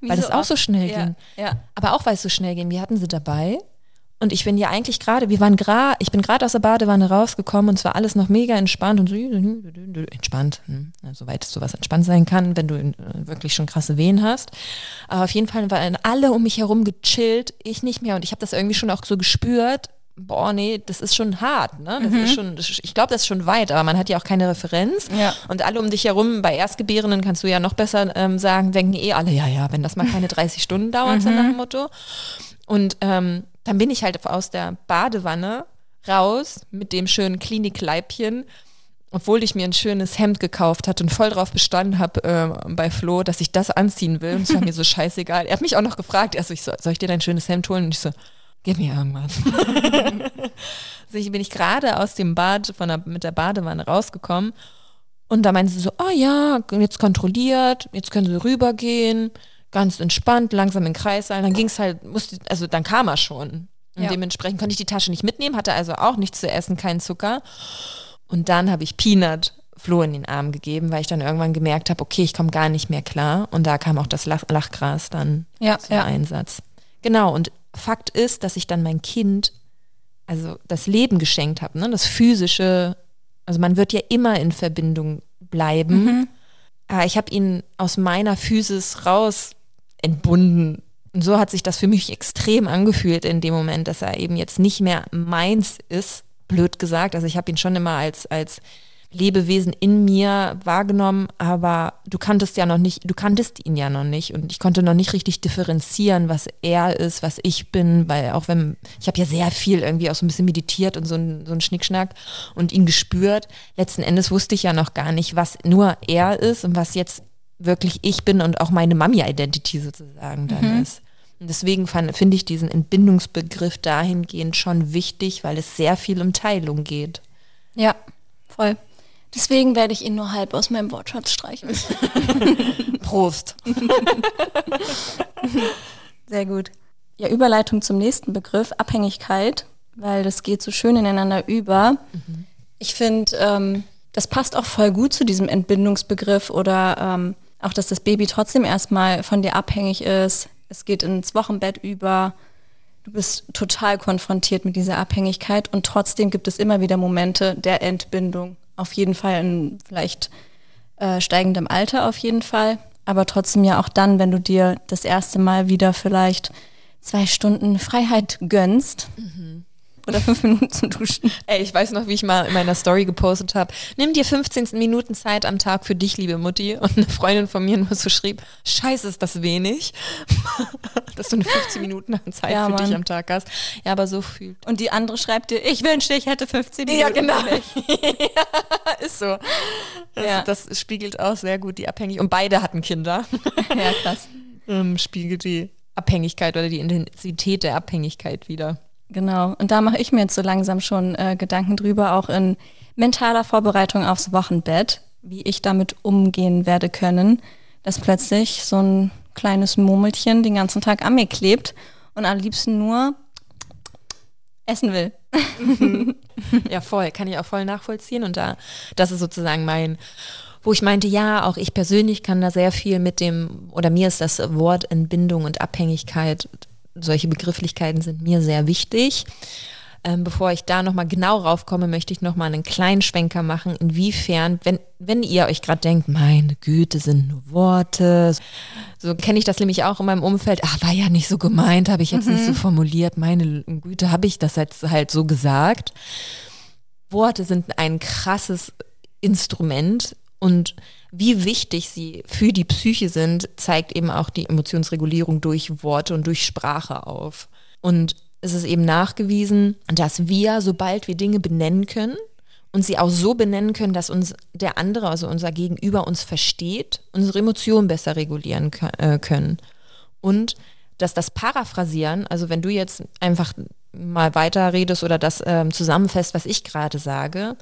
weil das auch so schnell ja. ging. Ja. Aber auch weil es so schnell ging. Wir hatten sie dabei. Und ich bin ja eigentlich gerade, wir waren gerade, ich bin gerade aus der Badewanne rausgekommen und es war alles noch mega entspannt und so entspannt, hm, soweit sowas entspannt sein kann, wenn du äh, wirklich schon krasse Wehen hast. Aber auf jeden Fall waren alle um mich herum gechillt, ich nicht mehr und ich habe das irgendwie schon auch so gespürt. Boah, nee, das ist schon hart, ne? Das ist schon, ich glaube, das ist schon weit, aber man hat ja auch keine Referenz. Ja. Und alle um dich herum, bei Erstgebärenden kannst du ja noch besser ähm, sagen, denken eh alle, ja, ja, wenn das mal keine 30 Stunden dauert, so nach dem Motto. Und ähm, dann bin ich halt aus der Badewanne raus mit dem schönen Klinikleibchen, obwohl ich mir ein schönes Hemd gekauft hatte und voll drauf bestanden habe äh, bei Flo, dass ich das anziehen will. Und es war mir so scheißegal. Er hat mich auch noch gefragt, also ich so, soll ich dir dein schönes Hemd holen? Und ich so, gib mir irgendwas. also ich bin ich gerade aus dem Bad von der, mit der Badewanne rausgekommen und da meinte sie so, oh ja, jetzt kontrolliert, jetzt können sie rübergehen, ganz entspannt, langsam in den Kreis sein. Dann ging es halt, musste, also dann kam er schon. Und Ja. dementsprechend konnte ich die Tasche nicht mitnehmen, hatte also auch nichts zu essen, keinen Zucker. Und dann habe ich Peanut Flo in den Arm gegeben, weil ich dann irgendwann gemerkt habe, okay, ich komme gar nicht mehr klar. Und da kam auch das Lach Lachgras dann Ja, zum ja. Einsatz. Genau, und Fakt ist, dass ich dann mein Kind, also das Leben geschenkt habe, ne? das physische, also man wird ja immer in Verbindung bleiben. Mhm. Aber ich habe ihn aus meiner Physis raus entbunden. Und so hat sich das für mich extrem angefühlt in dem Moment, dass er eben jetzt nicht mehr meins ist, blöd gesagt. Also ich habe ihn schon immer als, als Lebewesen in mir wahrgenommen, aber du kanntest ja noch nicht, du kanntest ihn ja noch nicht und ich konnte noch nicht richtig differenzieren, was er ist, was ich bin, weil auch wenn, ich habe ja sehr viel irgendwie auch so ein bisschen meditiert und so ein, so ein Schnickschnack und ihn gespürt. Letzten Endes wusste ich ja noch gar nicht, was nur er ist und was jetzt wirklich ich bin und auch meine Mami-Identity sozusagen dann ist. Und deswegen finde ich diesen Entbindungsbegriff dahingehend schon wichtig, weil es sehr viel um Teilung geht. Ja, voll. Deswegen werde ich ihn nur halb aus meinem Wortschatz streichen. Prost. Sehr gut. Ja, Überleitung zum nächsten Begriff, Abhängigkeit, weil das geht so schön ineinander über. Ich finde, ähm, das passt auch voll gut zu diesem Entbindungsbegriff oder ähm, auch, dass das Baby trotzdem erstmal von dir abhängig ist. Es geht ins Wochenbett über. Du bist total konfrontiert mit dieser Abhängigkeit und trotzdem gibt es immer wieder Momente der Entbindung. Auf jeden Fall in vielleicht äh, steigendem Alter auf jeden Fall, aber trotzdem ja auch dann, wenn du dir das erste Mal wieder vielleicht zwei Stunden Freiheit gönnst oder fünf Minuten zum Duschen. Ey, ich weiß noch, wie ich mal in meiner Story gepostet habe. Nimm dir 15 Minuten Zeit am Tag für dich, liebe Mutti. Und eine Freundin von mir nur so schrieb, scheiße, ist das wenig. Dass du eine 15 Minuten Zeit Ja, für dich Mann. am Tag hast. Ja, aber so fühlt. Und die andere schreibt dir, ich wünschte, ich hätte 15 Minuten. Ja, genau. ja, ist so. Das, Ja. das spiegelt auch sehr gut die Abhängigkeit. Und beide hatten Kinder. Ja, krass. ähm, spiegelt die Abhängigkeit oder die Intensität der Abhängigkeit wieder. Genau. Und da mache ich mir jetzt so langsam schon äh, Gedanken drüber, auch in mentaler Vorbereitung aufs Wochenbett, wie ich damit umgehen werde können, dass plötzlich so ein kleines Murmelchen den ganzen Tag an mir klebt und am liebsten nur essen will. Ja, voll, kann ich auch voll nachvollziehen. Und da, das ist sozusagen mein, wo ich meinte, ja, auch ich persönlich kann da sehr viel mit dem, oder mir ist das Wort Entbindung und Abhängigkeit, solche Begrifflichkeiten sind mir sehr wichtig. Ähm, bevor ich da nochmal genau raufkomme, möchte ich nochmal einen kleinen Schwenker machen, inwiefern, wenn, wenn ihr euch gerade denkt, meine Güte, sind nur Worte, so kenne ich das nämlich auch in meinem Umfeld, ach, war ja nicht so gemeint, habe ich jetzt nicht so formuliert, meine Güte, habe ich das jetzt halt so gesagt. Worte sind ein krasses Instrument und wie wichtig sie für die Psyche sind, zeigt eben auch die Emotionsregulierung durch Worte und durch Sprache auf. Und es ist eben nachgewiesen, dass wir, sobald wir Dinge benennen können und sie auch so benennen können, dass uns der andere, also unser Gegenüber uns versteht, unsere Emotionen besser regulieren äh, können. Und dass das Paraphrasieren, also wenn du jetzt einfach mal weiter redest oder das ähm, zusammenfasst, was ich gerade sage,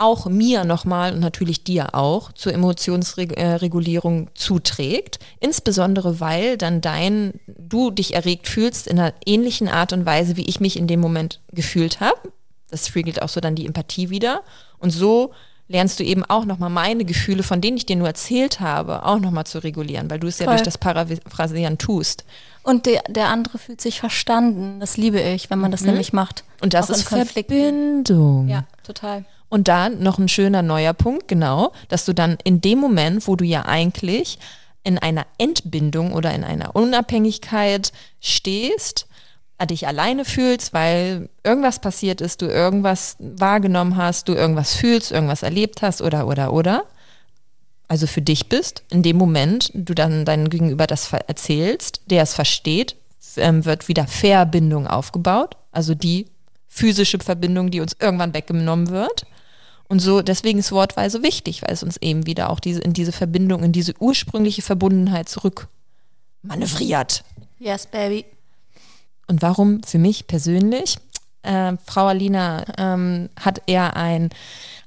auch mir nochmal und natürlich dir auch zur Emotionsregulierung zuträgt. Insbesondere, weil dann dein, du dich erregt fühlst in einer ähnlichen Art und Weise, wie ich mich in dem Moment gefühlt habe. Das spiegelt auch so dann die Empathie wieder. Und so lernst du eben auch nochmal meine Gefühle, von denen ich dir nur erzählt habe, auch nochmal zu regulieren, weil du es ja Voll. durch das Paraphrasieren tust. Und der, der andere fühlt sich verstanden. Das liebe ich, wenn man das nämlich macht. Und das Auch ist. Verbindung. Ja, total. Und da noch ein schöner neuer Punkt, genau, dass du dann in dem Moment, wo du ja eigentlich in einer Entbindung oder in einer Unabhängigkeit stehst, äh, dich alleine fühlst, weil irgendwas passiert ist, du irgendwas wahrgenommen hast, du irgendwas fühlst, irgendwas erlebt hast oder, oder, oder. Also für dich bist, in dem Moment, du dann deinem Gegenüber das erzählst, der es versteht, ähm, wird wieder Verbindung aufgebaut, also die physische Verbindung, die uns irgendwann weggenommen wird. Und so, deswegen ist Wortwahl so wichtig, weil es uns eben wieder auch diese, in diese Verbindung, in diese ursprüngliche Verbundenheit zurück manövriert. Yes, baby. Und warum für mich persönlich? Äh, Frau Alina ähm, hat eher ein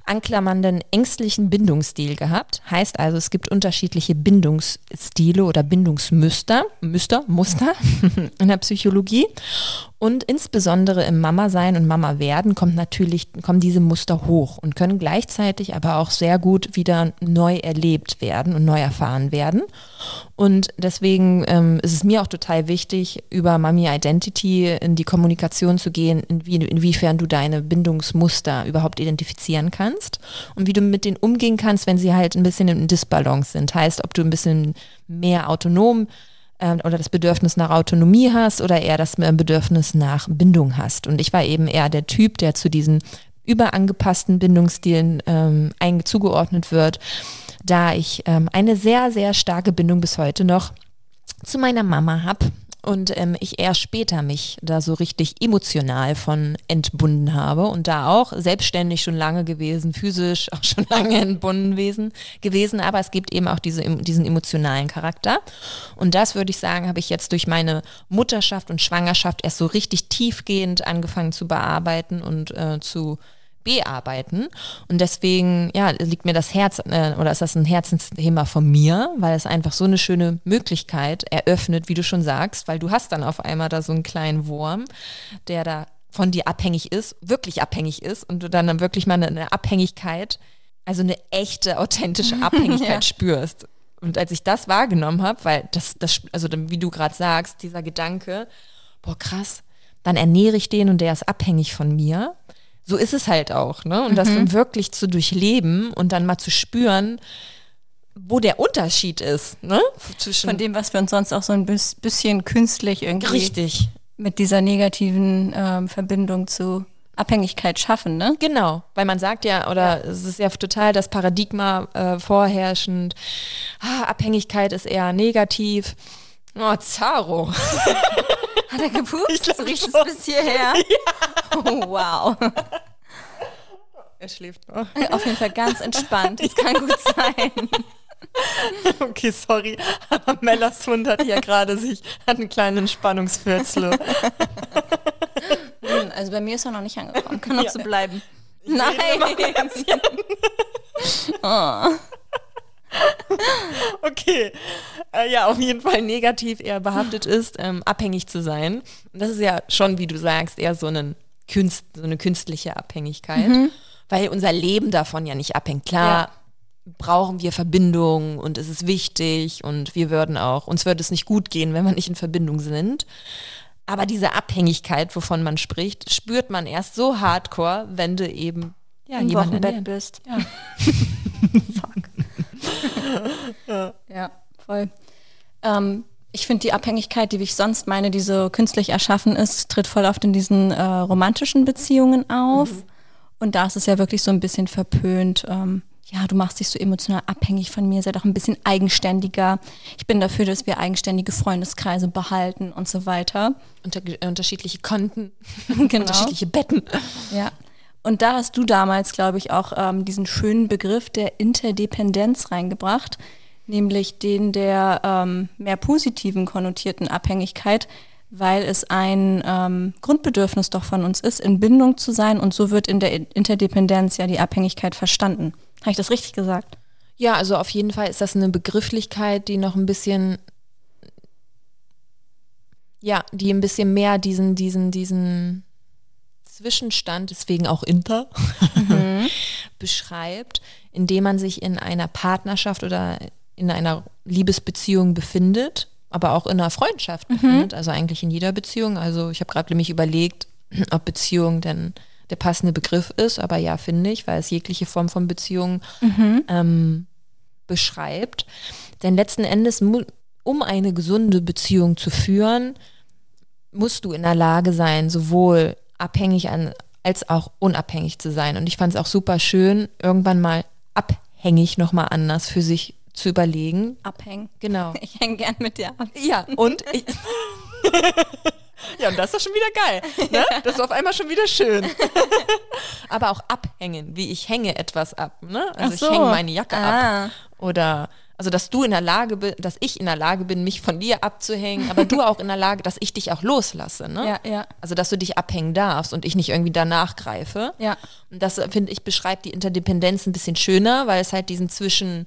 anklammernden ängstlichen Bindungsstil gehabt. Heißt also, es gibt unterschiedliche Bindungsstile oder Bindungsmuster, Muster, Muster in der Psychologie. Und insbesondere im Mama-Sein und Mama-Werden kommt natürlich, kommen diese Muster hoch und können gleichzeitig aber auch sehr gut wieder neu erlebt werden und neu erfahren werden. Und deswegen ähm, ist es mir auch total wichtig, über Mami Identity in die Kommunikation zu gehen, inwie, inwiefern du deine Bindungsmuster überhaupt identifizieren kannst und wie du mit denen umgehen kannst, wenn sie halt ein bisschen in Disbalance sind. Heißt, ob du ein bisschen mehr autonom ähm, oder das Bedürfnis nach Autonomie hast oder eher das Bedürfnis nach Bindung hast. Und ich war eben eher der Typ, der zu diesen überangepassten Bindungsstilen ähm, zugeordnet wird, da ich ähm, eine sehr, sehr starke Bindung bis heute noch zu meiner Mama habe und ähm, ich erst später mich da so richtig emotional von entbunden habe und da auch selbstständig schon lange gewesen, physisch auch schon lange entbunden gewesen, gewesen. Aber es gibt eben auch diese, diesen emotionalen Charakter. Und das würde ich sagen, habe ich jetzt durch meine Mutterschaft und Schwangerschaft erst so richtig tiefgehend angefangen zu bearbeiten und äh, zu bearbeiten. Und deswegen, ja, liegt mir das Herz, äh, oder ist das ein Herzensthema von mir, weil es einfach so eine schöne Möglichkeit eröffnet, wie du schon sagst, weil du hast dann auf einmal da so einen kleinen Wurm, der da von dir abhängig ist, wirklich abhängig ist und du dann, dann wirklich mal eine, eine Abhängigkeit, also eine echte, authentische Abhängigkeit ja. spürst. Und als ich das wahrgenommen habe, weil das, das, also wie du gerade sagst, dieser Gedanke, boah, krass, dann ernähre ich den und der ist abhängig von mir so ist es halt auch, ne? Und mhm. das dann wirklich zu durchleben und dann mal zu spüren, wo der Unterschied ist, ne? Zwischen Von dem, was wir uns sonst auch so ein bisschen künstlich irgendwie Richtig. mit dieser negativen ähm, Verbindung zu Abhängigkeit schaffen, ne? Genau, weil man sagt ja, oder ja. es ist ja total das Paradigma äh, vorherrschend, ah, Abhängigkeit ist eher negativ. Oh, Zaro. Hat er gepupst? Ich so riecht es bis hierher. Ja. Oh, wow. Er schläft noch. Auf jeden Fall ganz entspannt. Das kann gut sein. Okay, sorry. Aber Mellas Hund hat ja gerade sich, hat einen kleinen Entspannungsfürzle. Hm, also bei mir ist er noch nicht angekommen. Kann auch ja. so bleiben. Nein. oh. okay. Äh, ja, auf jeden Fall negativ eher behaftet ist, ähm, abhängig zu sein. Und das ist ja schon, wie du sagst, eher so, Künst, so eine künstliche Abhängigkeit, mhm. weil unser Leben davon ja nicht abhängt. Klar. Ja. brauchen wir Verbindung und es ist wichtig und wir würden auch, uns würde es nicht gut gehen, wenn wir nicht in Verbindung sind. Aber diese Abhängigkeit, wovon man spricht, spürt man erst so hardcore, wenn du eben ja, im Wochenbett bist. Ja. Fuck ja. ja, voll. Ähm, ich finde die Abhängigkeit, die ich sonst meine, die so künstlich erschaffen ist, tritt voll oft in diesen äh, romantischen Beziehungen auf. Mhm. Und da ist es ja wirklich so ein bisschen verpönt. Ähm, ja, du machst dich so emotional abhängig von mir, sei doch ein bisschen eigenständiger. Ich bin dafür, dass wir eigenständige Freundeskreise behalten und so weiter. Unter unterschiedliche Konten, genau. unterschiedliche Betten. Ja, und da hast du damals, glaube ich, auch ähm, diesen schönen Begriff der Interdependenz reingebracht, nämlich den der ähm, mehr positiven konnotierten Abhängigkeit, weil es ein ähm, Grundbedürfnis doch von uns ist, in Bindung zu sein und so wird in der Interdependenz ja die Abhängigkeit verstanden. Habe ich das richtig gesagt? Ja, also auf jeden Fall ist das eine Begrifflichkeit, die noch ein bisschen, ja, die ein bisschen mehr diesen, diesen, diesen Zwischenstand, deswegen auch Inter, mhm. beschreibt, indem man sich in einer Partnerschaft oder in einer Liebesbeziehung befindet, aber auch in einer Freundschaft mhm. befindet, also eigentlich in jeder Beziehung. Also ich habe gerade nämlich überlegt, ob Beziehung denn der passende Begriff ist, aber ja, finde ich, weil es jegliche Form von Beziehung mhm. ähm, beschreibt. Denn letzten Endes, um eine gesunde Beziehung zu führen, musst du in der Lage sein, sowohl abhängig an, als auch unabhängig zu sein. Und ich fand es auch super schön, irgendwann mal abhängig nochmal anders für sich zu überlegen. Abhängen. Genau. Ich hänge gern mit dir ab. Ja, und ich, Ja, und das ist doch schon wieder geil. Ne? Das ist auf einmal schon wieder schön. Aber auch abhängen, wie ich hänge etwas ab. Ne? Also so. ich hänge meine Jacke ah. ab. Oder Also, dass du in der Lage bist, dass ich in der Lage bin, mich von dir abzuhängen, aber du auch in der Lage, dass ich dich auch loslasse, ne? Ja, ja. Also, dass du dich abhängen darfst und ich nicht irgendwie danach greife. Ja. Und das, äh, finde ich, beschreibt die Interdependenz ein bisschen schöner, weil es halt diesen Zwischen,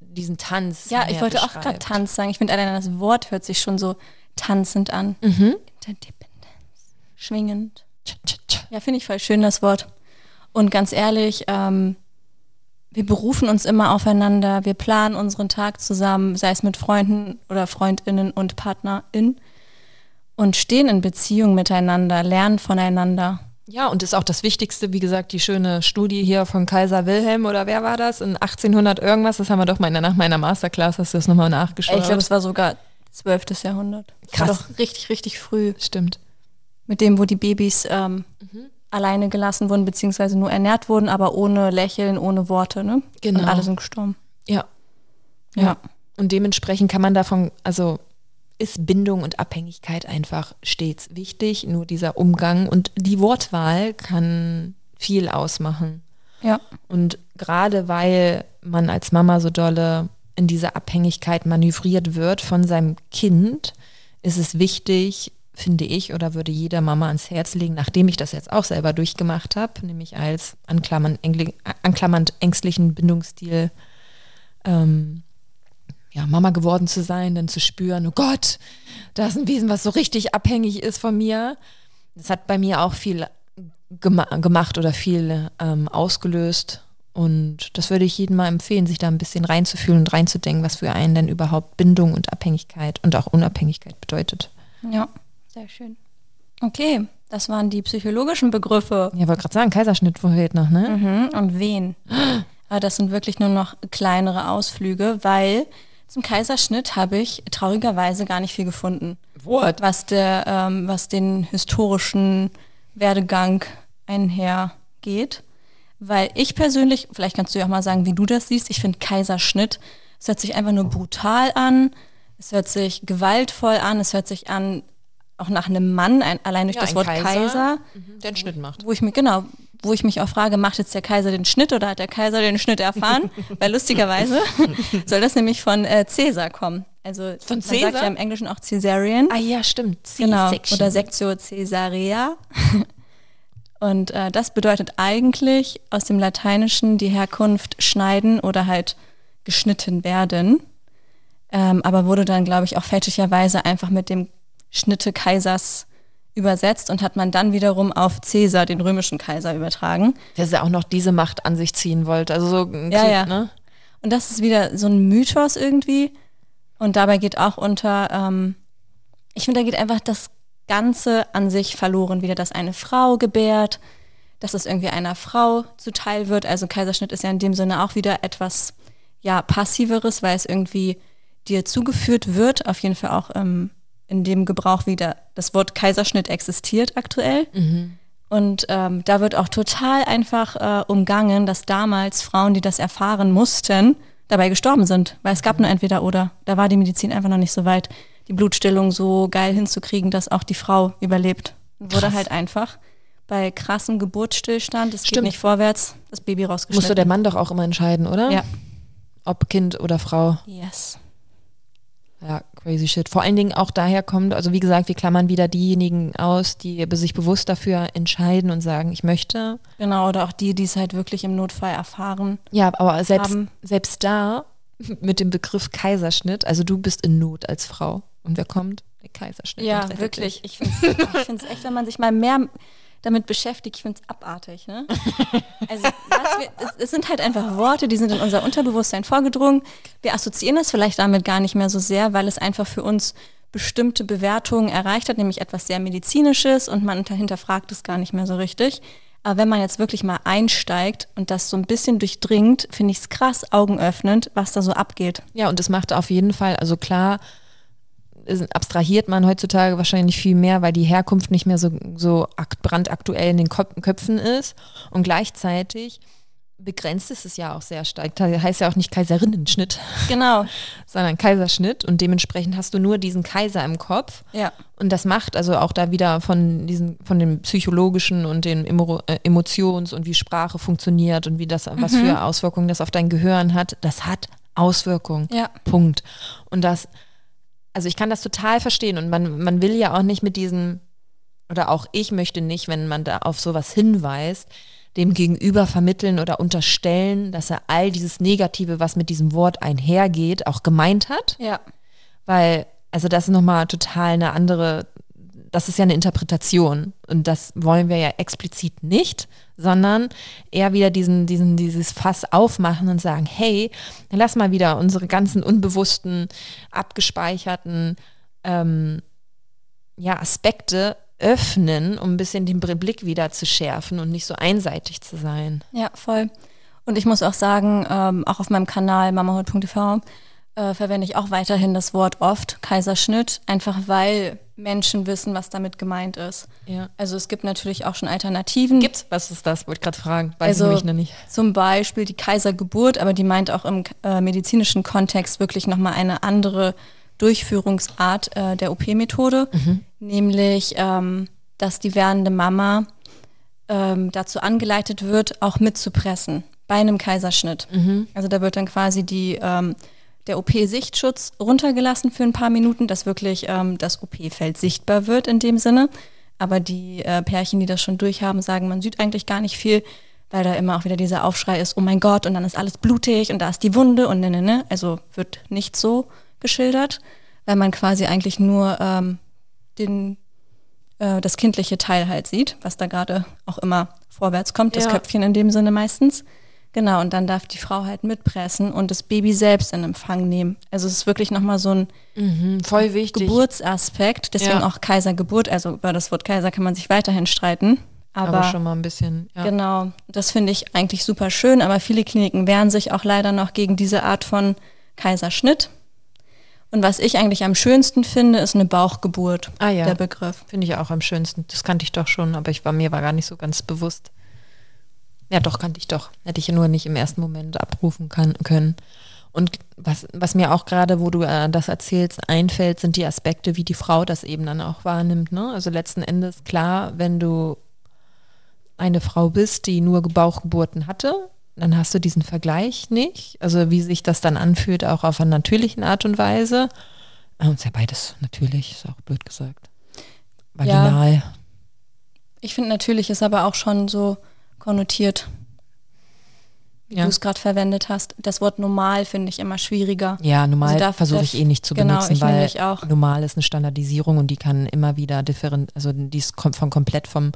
diesen Tanz. Ja, ich wollte auch gerade beschreibt. Tanz sagen. Ich finde allein das Wort hört sich schon so tanzend an. Interdependenz. Schwingend. Ja, finde ich voll schön, das Wort. Und ganz ehrlich, ähm, wir berufen uns immer aufeinander, wir planen unseren Tag zusammen, sei es mit Freunden oder Freundinnen und PartnerInnen und stehen in Beziehung miteinander, lernen voneinander. Ja, und ist auch das Wichtigste, wie gesagt, die schöne Studie hier von Kaiser Wilhelm oder wer war das? In 1800 irgendwas, das haben wir doch mal nach meiner Masterclass, hast du das nochmal nachgeschaut? Ich glaube, es war sogar 12. Jahrhundert. Das war Krass. doch richtig, richtig früh. Stimmt. Mit dem, wo die Babys ähm, Mhm. Alleine gelassen wurden, beziehungsweise nur ernährt wurden, aber ohne Lächeln, ohne Worte, ne? Genau. Und alle sind gestorben. Ja. Ja. Und dementsprechend kann man davon, also ist Bindung und Abhängigkeit einfach stets wichtig. Nur dieser Umgang und die Wortwahl kann viel ausmachen. Ja. Und gerade weil man als Mama so dolle in dieser Abhängigkeit manövriert wird von seinem Kind, ist es wichtig, finde ich, oder würde jeder Mama ans Herz legen, nachdem ich das jetzt auch selber durchgemacht habe, nämlich als anklammernd, anklammernd ängstlichen Bindungsstil ähm, ja, Mama geworden zu sein, dann zu spüren, oh Gott, da ist ein Wesen, was so richtig abhängig ist von mir. Das hat bei mir auch viel gema gemacht oder viel ähm, ausgelöst. Und das würde ich jedem mal empfehlen, sich da ein bisschen reinzufühlen und reinzudenken, was für einen denn überhaupt Bindung und Abhängigkeit und auch Unabhängigkeit bedeutet. Ja, sehr schön. Okay, das waren die psychologischen Begriffe. Ja, wollte gerade sagen, Kaiserschnitt fehlt noch, ne? Mhm. Und wen? Aber das sind wirklich nur noch kleinere Ausflüge, weil zum Kaiserschnitt habe ich traurigerweise gar nicht viel gefunden, What? was, der, ähm, was den historischen Werdegang einhergeht. Weil ich persönlich, vielleicht kannst du ja auch mal sagen, wie du das siehst, ich finde Kaiserschnitt, es hört sich einfach nur brutal an, es hört sich gewaltvoll an, es hört sich an auch nach einem Mann, ein, allein durch Ja, das Wort Kaiser. Kaiser Mhm, der einen Schnitt macht. wo ich mich, genau, wo ich mich auch frage, macht jetzt der Kaiser den Schnitt oder hat der Kaiser den Schnitt erfahren? Weil lustigerweise soll das nämlich von äh, Cäsar kommen. Also Von man Cäsar? sagt ja im Englischen auch Caesarian. Ah ja, stimmt. genau. Oder Sectio Caesarea. Und äh, das bedeutet eigentlich aus dem Lateinischen die Herkunft schneiden oder halt geschnitten werden. Ähm, aber wurde dann, glaube ich, auch fälschlicherweise einfach mit dem Schnitte Kaisers übersetzt und hat man dann wiederum auf Caesar, den römischen Kaiser, übertragen. Der ja auch noch diese Macht an sich ziehen wollte. Also so ein Ja, Krieg, ja. Ne? Und das ist wieder so ein Mythos irgendwie. Und dabei geht auch unter, ähm, ich finde, da geht einfach das Ganze an sich verloren. Wieder, dass eine Frau gebärt, dass es irgendwie einer Frau zuteil wird. Also Kaiserschnitt ist ja in dem Sinne auch wieder etwas, ja, passiveres, weil es irgendwie dir zugeführt wird. Auf jeden Fall auch ähm, in dem Gebrauch wieder das Wort Kaiserschnitt existiert aktuell. Und ähm, da wird auch total einfach äh, umgangen, dass damals Frauen, die das erfahren mussten, dabei gestorben sind. Weil es gab nur entweder oder. Da war die Medizin einfach noch nicht so weit, die Blutstillung so geil hinzukriegen, dass auch die Frau überlebt. Und wurde Krass. halt einfach bei krassem Geburtsstillstand, es geht Stimmt. nicht vorwärts, das Baby rausgeschnitten. Musste der Mann doch auch immer entscheiden, oder? Ja. Ob Kind oder Frau. Yes. Ja, crazy shit. Vor allen Dingen auch daher kommt, also wie gesagt, wir klammern wieder diejenigen aus, die sich bewusst dafür entscheiden und sagen, ich möchte. Genau, oder auch die, die es halt wirklich im Notfall erfahren. Ja, aber selbst, Haben. selbst da mit dem Begriff Kaiserschnitt, also du bist in Not als Frau. Und wer kommt? Der Kaiserschnitt. Ja, wirklich. Ich finde es echt, wenn man sich mal mehr damit beschäftigt, ich finde es abartig. Ne? Also es, sind halt einfach Worte, die sind in unser Unterbewusstsein vorgedrungen. Wir assoziieren das vielleicht damit gar nicht mehr so sehr, weil es einfach für uns bestimmte Bewertungen erreicht hat, nämlich etwas sehr Medizinisches und man hinterfragt es gar nicht mehr so richtig. Aber wenn man jetzt wirklich mal einsteigt und das so ein bisschen durchdringt, finde ich es krass augenöffnend, was da so abgeht. Ja, und es macht auf jeden Fall, also klar, abstrahiert man heutzutage wahrscheinlich viel mehr, weil die Herkunft nicht mehr so, so akt, brandaktuell in den Köp Köpfen ist. Und gleichzeitig begrenzt es es ja auch sehr stark. Das heißt ja auch nicht Kaiserinnenschnitt, Genau. sondern Kaiserschnitt. Und dementsprechend hast du nur diesen Kaiser im Kopf. Ja. Und das macht also auch da wieder von diesen, von dem psychologischen und den Emo äh, Emotions- und wie Sprache funktioniert und wie das, was für Auswirkungen das auf dein Gehirn hat, das hat Auswirkung. Ja. Punkt. Und das, also ich kann das total verstehen und man, man will ja auch nicht mit diesen, oder auch ich möchte nicht, wenn man da auf sowas hinweist, dem Gegenüber vermitteln oder unterstellen, dass er all dieses Negative, was mit diesem Wort einhergeht, auch gemeint hat. Ja. Weil, also das ist nochmal total eine andere, das ist ja eine Interpretation. Und das wollen wir ja explizit nicht, sondern eher wieder diesen, diesen, dieses Fass aufmachen und sagen, hey, lass mal wieder unsere ganzen unbewussten, abgespeicherten ähm, ja, Aspekte öffnen, um ein bisschen den Blick wieder zu schärfen und nicht so einseitig zu sein. Ja, voll. Und ich muss auch sagen, ähm, auch auf meinem Kanal mamahood.tv äh, verwende ich auch weiterhin das Wort oft, Kaiserschnitt, einfach weil Menschen wissen, was damit gemeint ist. Ja. Also es gibt natürlich auch schon Alternativen. Gibt's? Was ist das? Wollte ich gerade fragen. Weiß also ich noch nicht. zum Beispiel die Kaisergeburt, aber die meint auch im äh, medizinischen Kontext wirklich nochmal eine andere Durchführungsart äh, der OP-Methode, nämlich ähm, dass die werdende Mama ähm, dazu angeleitet wird, auch mitzupressen bei einem Kaiserschnitt. Also da wird dann quasi die, ähm, der OP-Sichtschutz runtergelassen für ein paar Minuten, dass wirklich ähm, das OP-Feld sichtbar wird in dem Sinne. Aber die äh, Pärchen, die das schon durchhaben, sagen, man sieht eigentlich gar nicht viel, weil da immer auch wieder dieser Aufschrei ist, oh mein Gott, und dann ist alles blutig und da ist die Wunde und ne, ne, ne. Also wird nicht so geschildert, weil man quasi eigentlich nur ähm, den, äh, das kindliche Teil halt sieht, was da gerade auch immer vorwärts kommt, das Ja. Köpfchen in dem Sinne meistens. Genau, und dann darf die Frau halt mitpressen und das Baby selbst in Empfang nehmen. Also es ist wirklich nochmal so ein Mhm, voll wichtig. Geburtsaspekt, deswegen Ja. auch Kaisergeburt. Also über das Wort Kaiser kann man sich weiterhin streiten. Aber, aber schon mal ein bisschen. Ja. genau, das finde ich eigentlich super schön, aber viele Kliniken wehren sich auch leider noch gegen diese Art von Kaiserschnitt. Und was ich eigentlich am schönsten finde, ist eine Bauchgeburt, Ah ja. der Begriff. Finde ich auch am schönsten. Das kannte ich doch schon, aber ich war mir war gar nicht so ganz bewusst. Ja, doch, kannte ich doch. Hätte ich ja nur nicht im ersten Moment abrufen kann, können. Und was, was mir auch gerade, wo du äh, das erzählst, einfällt, sind die Aspekte, wie die Frau das eben dann auch wahrnimmt. Ne? Also letzten Endes, klar, wenn du eine Frau bist, die nur Bauchgeburten hatte, dann hast du diesen Vergleich nicht. Also wie sich das dann anfühlt, auch auf einer natürlichen Art und Weise. Äh, Ist ja beides natürlich, ist auch blöd gesagt. Vaginal. Ich finde natürlich ist aber auch schon so konnotiert, wie Ja. du es gerade verwendet hast. Das Wort normal finde ich immer schwieriger. Ja, normal Also versuche ich eh nicht zu genau, benutzen, weil normal ist eine Standardisierung und die kann immer wieder different, also die ist kom von komplett vom,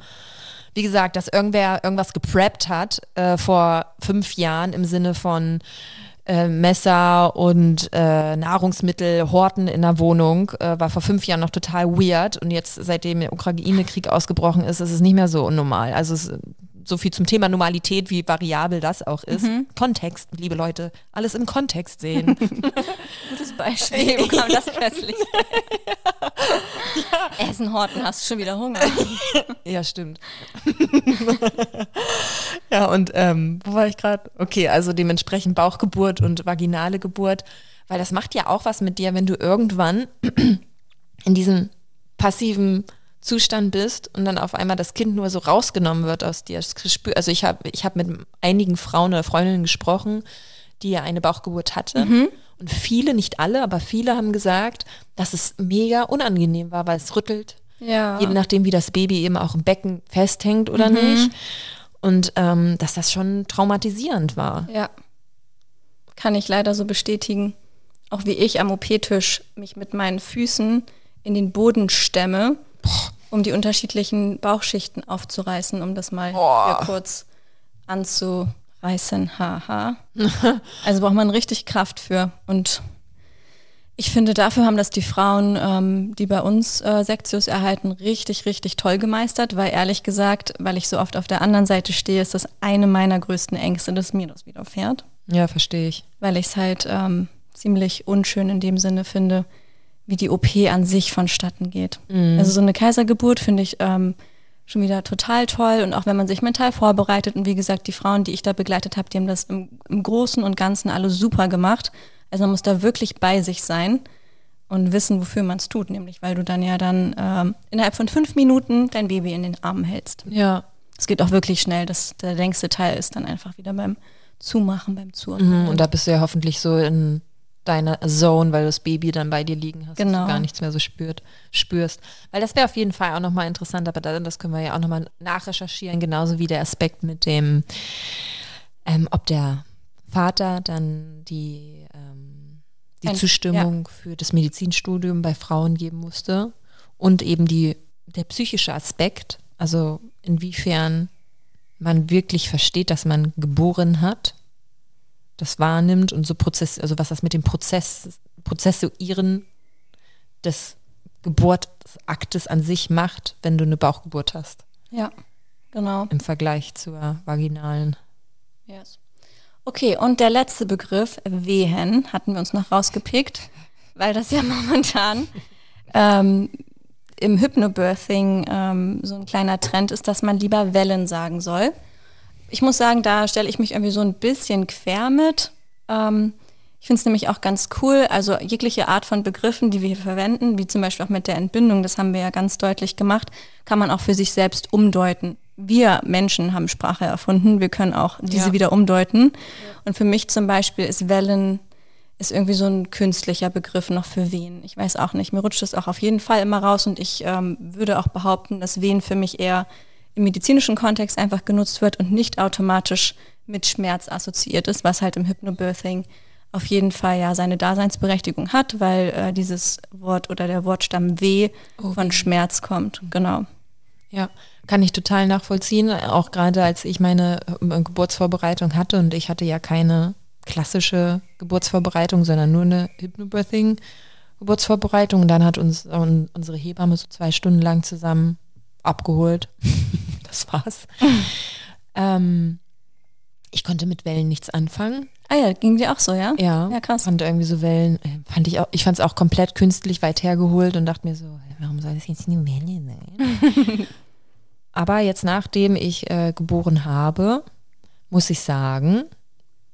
wie gesagt, dass irgendwer irgendwas gepreppt hat äh, vor fünf Jahren im Sinne von äh, Messer und äh, Nahrungsmittel, Horten in der Wohnung, äh, war vor fünf Jahren noch total weird und jetzt, seitdem der Ukraine-Krieg ausgebrochen ist, ist es nicht mehr so unnormal. Also es, so viel zum Thema Normalität, wie variabel das auch ist. Mhm. Kontext, liebe Leute, alles im Kontext sehen. Gutes Beispiel. Wo kam das plötzlich? Essen, Horten, hast du schon wieder Hunger. Ja, stimmt. ja, und ähm, wo war ich gerade? Okay, also dementsprechend Bauchgeburt und vaginale Geburt, weil das macht ja auch was mit dir, wenn du irgendwann in diesem passiven Zustand bist und dann auf einmal das Kind nur so rausgenommen wird aus dir. Also ich habe ich hab mit einigen Frauen oder Freundinnen gesprochen, die ja eine Bauchgeburt hatte. Und viele, nicht alle, aber viele haben gesagt, dass es mega unangenehm war, weil es rüttelt, Ja. je nachdem, wie das Baby eben auch im Becken festhängt oder nicht. Und ähm, dass das schon traumatisierend war. Ja. Kann ich leider so bestätigen. Auch wie ich am OP-Tisch mich mit meinen Füßen in den Boden stemme, um die unterschiedlichen Bauchschichten aufzureißen, um das mal kurz anzureißen. Haha. also braucht man richtig Kraft für. Und ich finde, dafür haben das die Frauen, ähm, die bei uns äh, Sektius erhalten, richtig, richtig toll gemeistert, weil ehrlich gesagt, weil ich so oft auf der anderen Seite stehe, ist das eine meiner größten Ängste, dass mir das widerfährt Ja, verstehe ich. weil ich es halt ähm, ziemlich unschön in dem Sinne finde, wie die OP an sich vonstatten geht. Also so eine Kaisergeburt finde ich ähm, schon wieder total toll und auch wenn man sich mental vorbereitet und wie gesagt, die Frauen, die ich da begleitet habe, die haben das im, im Großen und Ganzen alle super gemacht. Also man muss da wirklich bei sich sein und wissen, wofür man es tut, nämlich weil du dann ja dann ähm, innerhalb von fünf Minuten dein Baby in den Armen hältst. Ja. Es geht auch wirklich schnell. Das, der längste Teil ist dann einfach wieder beim zumachen beim Zu. Mhm, und da bist du ja hoffentlich so in deiner Zone, weil das Baby dann bei dir liegen hast, Genau. du gar nichts mehr so spürt, spürst. Weil das wäre auf jeden Fall auch nochmal interessant, aber da- das können wir ja auch nochmal nachrecherchieren, genauso wie der Aspekt mit dem, ähm, ob der Vater dann die, ähm, die Ein- Zustimmung für das Medizinstudium bei Frauen geben musste und eben die, der psychische Aspekt, also inwiefern man wirklich versteht, dass man geboren hat das wahrnimmt und so Prozess, also was das mit dem Prozess, Prozessuieren des Geburtsaktes an sich macht, wenn du eine Bauchgeburt hast, Ja, genau. im Vergleich zur vaginalen. Yes. Okay, und der letzte Begriff, Wehen, hatten wir uns noch rausgepickt, weil das ja momentan ähm, im Hypnobirthing ähm, so ein kleiner Trend ist, dass man lieber Wellen sagen soll. Ich muss sagen, da stelle ich mich irgendwie so ein bisschen quer mit. Ähm, ich finde es nämlich auch ganz cool, also jegliche Art von Begriffen, die wir hier verwenden, wie zum Beispiel auch mit der Entbindung, das haben wir ja ganz deutlich gemacht, kann man auch für sich selbst umdeuten. Wir Menschen haben Sprache erfunden, wir können auch diese Ja. wieder umdeuten. Und für mich zum Beispiel ist Wellen ist irgendwie so ein künstlicher Begriff noch für Wehen. Ich weiß auch nicht, mir rutscht das auch auf jeden Fall immer raus und ich ähm, würde auch behaupten, dass Wehen für mich eher im medizinischen Kontext einfach genutzt wird und nicht automatisch mit Schmerz assoziiert ist, was halt im Hypnobirthing auf jeden Fall ja seine Daseinsberechtigung hat, weil äh, dieses Wort oder der Wortstamm weh von Schmerz kommt. Genau. Ja, kann ich total nachvollziehen. Auch gerade als ich meine äh, Geburtsvorbereitung hatte und ich hatte ja keine klassische Geburtsvorbereitung, sondern nur eine Hypnobirthing Geburtsvorbereitung. Und dann hat uns un- unsere Hebamme so zwei Stunden lang zusammen abgeholt. das war's. ähm, ich konnte mit Wellen nichts anfangen. Ah ja, ging dir auch so, ja? Ja, Ja, krass. Fand irgendwie so Wellen, äh, fand ich auch, ich fand es auch komplett künstlich weit hergeholt und dachte mir so, warum soll das jetzt eine Welle sein? Aber jetzt, nachdem ich äh, geboren habe, muss ich sagen,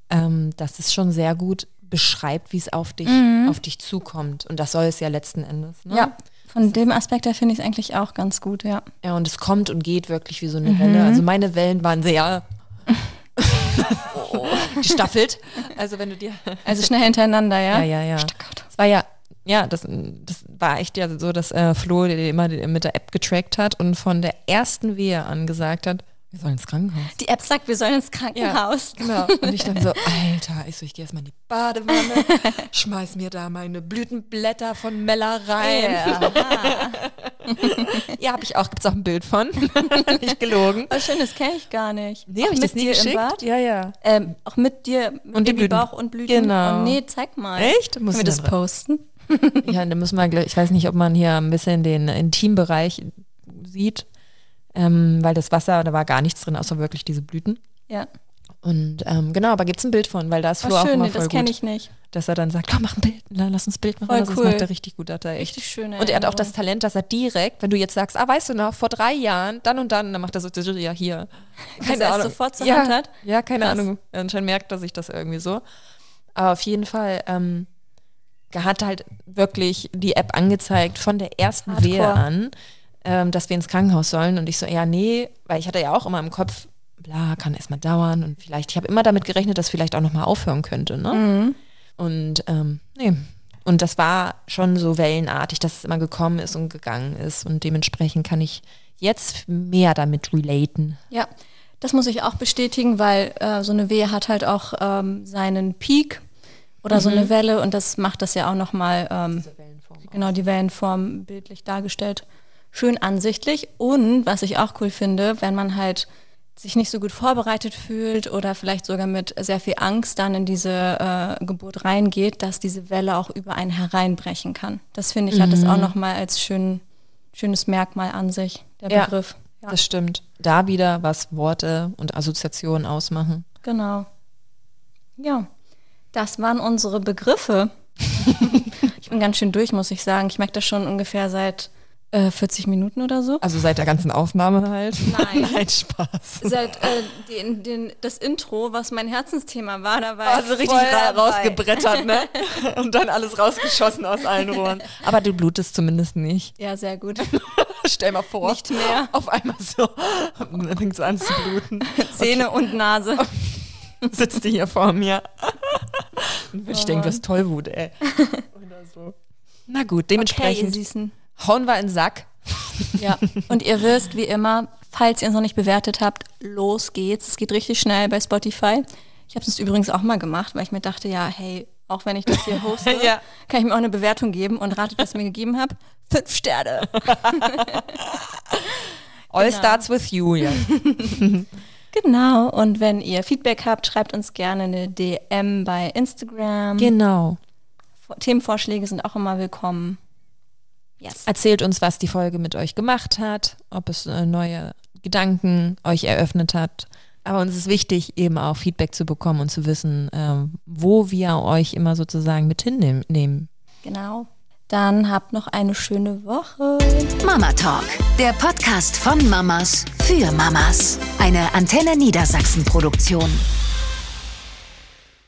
ähm, dass es schon sehr gut beschreibt, wie es auf dich, auf dich zukommt. Und das soll es ja letzten Endes. Ne? Ja, von dem Aspekt her finde ich es eigentlich auch ganz gut, ja. Ja, und es kommt und geht wirklich wie so eine Welle. Also meine Wellen waren sehr gestaffelt. Also wenn du dir Also schnell hintereinander, ja? Ja, ja, ja. Es war ja, ja, das, das war echt ja so, dass äh, Flo immer mit der App getrackt hat und von der ersten Wehe an gesagt hat, wir sollen ins Krankenhaus. Die App sagt, wir sollen ins Krankenhaus. Genau. Und ich dann so, Alter, ich so, ich gehe erstmal in die Badewanne, schmeiß mir da meine Blütenblätter von Mella rein. Ja, habe ich auch, gibt's auch ein Bild von. Nicht gelogen. Oh, schön, das kenne ich gar nicht. Nee, auch hab ich mit das nie geschickt? im Bad? Ja, ja. Ähm, auch mit dir mit Und Blüten. Babybauch und Blüten? Genau. Oh, nee, zeig mal. Echt? Können Muss wir ich das dann- posten? Ja, da müssen wir, gleich- ich weiß nicht, ob man hier ein bisschen den Intimbereich sieht, ähm, weil das Wasser, da war gar nichts drin, außer wirklich diese Blüten. Ja. Und ähm, genau, aber gibt's ein Bild von, weil da ist Oh, Flo auch schön, immer nee, voll das kenne ich nicht. dass er dann sagt, komm, mach ein Bild, na, lass uns ein Bild machen. Voll das cool. macht er richtig gut, hat er echt. Richtig schöne Und er hat auch das. Talent, dass er direkt, wenn du jetzt sagst, ah, weißt du noch, vor drei Jahren, dann und dann, dann macht er so, ja, hier. Dass er es sofort zur ja, Hand hat? Ja, keine Krass. Ahnung. Anscheinend merkt er sich das irgendwie so. Aber auf jeden Fall ähm, hat halt wirklich die App angezeigt von der ersten Hardcore. Wehe an, ähm, dass wir ins Krankenhaus sollen. Und ich so, ja, nee, weil ich hatte ja auch immer im Kopf, bla, kann erstmal dauern und vielleicht, ich habe immer damit gerechnet, dass vielleicht auch nochmal aufhören könnte, ne? Mhm. Und ähm, nee. Und das war schon so wellenartig, dass es immer gekommen ist und gegangen ist. Und dementsprechend kann ich jetzt mehr damit relaten. Ja, das muss ich auch bestätigen, weil äh, so eine Wehe hat halt auch ähm, seinen Peak oder so eine Welle und das macht das ja auch nochmal, ähm, genau die Wellenform bildlich dargestellt, schön ansichtlich. Und was ich auch cool finde, wenn man halt sich nicht so gut vorbereitet fühlt oder vielleicht sogar mit sehr viel Angst dann in diese äh, Geburt reingeht, dass diese Welle auch über einen hereinbrechen kann. Das finde ich, hat das auch nochmal als schön, schönes Merkmal an sich, der Ja. Begriff. Ja. Das stimmt. Da wieder, was Worte und Assoziationen ausmachen. Genau. Ja, das waren unsere Begriffe. ich bin ganz schön durch, muss ich sagen. Ich merke das schon ungefähr seit äh, 40 Minuten oder so. Also seit der ganzen Aufnahme halt. Nein. Nein, Spaß. Seit äh, den, den, das Intro, was mein Herzensthema war, da war Also ich richtig rausgebrettert, ne? Und dann alles rausgeschossen aus allen Rohren. Aber du blutest zumindest nicht. Ja, sehr gut. Stell mal vor. Nicht mehr. Auf einmal so. Dann fängt es an zu bluten. Zähne und Nase. sitzt die hier vor mir. Und ich denke, was Tollwut, ey. Oder so. Na gut, Okay, dementsprechend Süßen. Hauen wir in den Sack. Ja. Und ihr wisst, wie immer, falls ihr uns noch nicht bewertet habt, los geht's. Es geht richtig schnell bei Spotify. Ich habe es übrigens auch mal gemacht, weil ich mir dachte, ja, hey, auch wenn ich das hier hoste, Ja. kann ich mir auch eine Bewertung geben und ratet, was ich mir gegeben habe. Fünf Sterne. All Genau. starts with you, ja. Genau. Und wenn ihr Feedback habt, schreibt uns gerne eine DM bei Instagram. Genau. Themenvorschläge sind auch immer willkommen. Yes. Erzählt uns, was die Folge mit euch gemacht hat, ob es äh, neue Gedanken euch eröffnet hat. Aber uns ist wichtig, eben auch Feedback zu bekommen und zu wissen, ähm, wo wir euch immer sozusagen mit hinnehmen. Genau. Dann habt noch eine schöne Woche. Mama Talk, der Podcast von Mamas für Mamas. Eine Antenne Niedersachsen Produktion.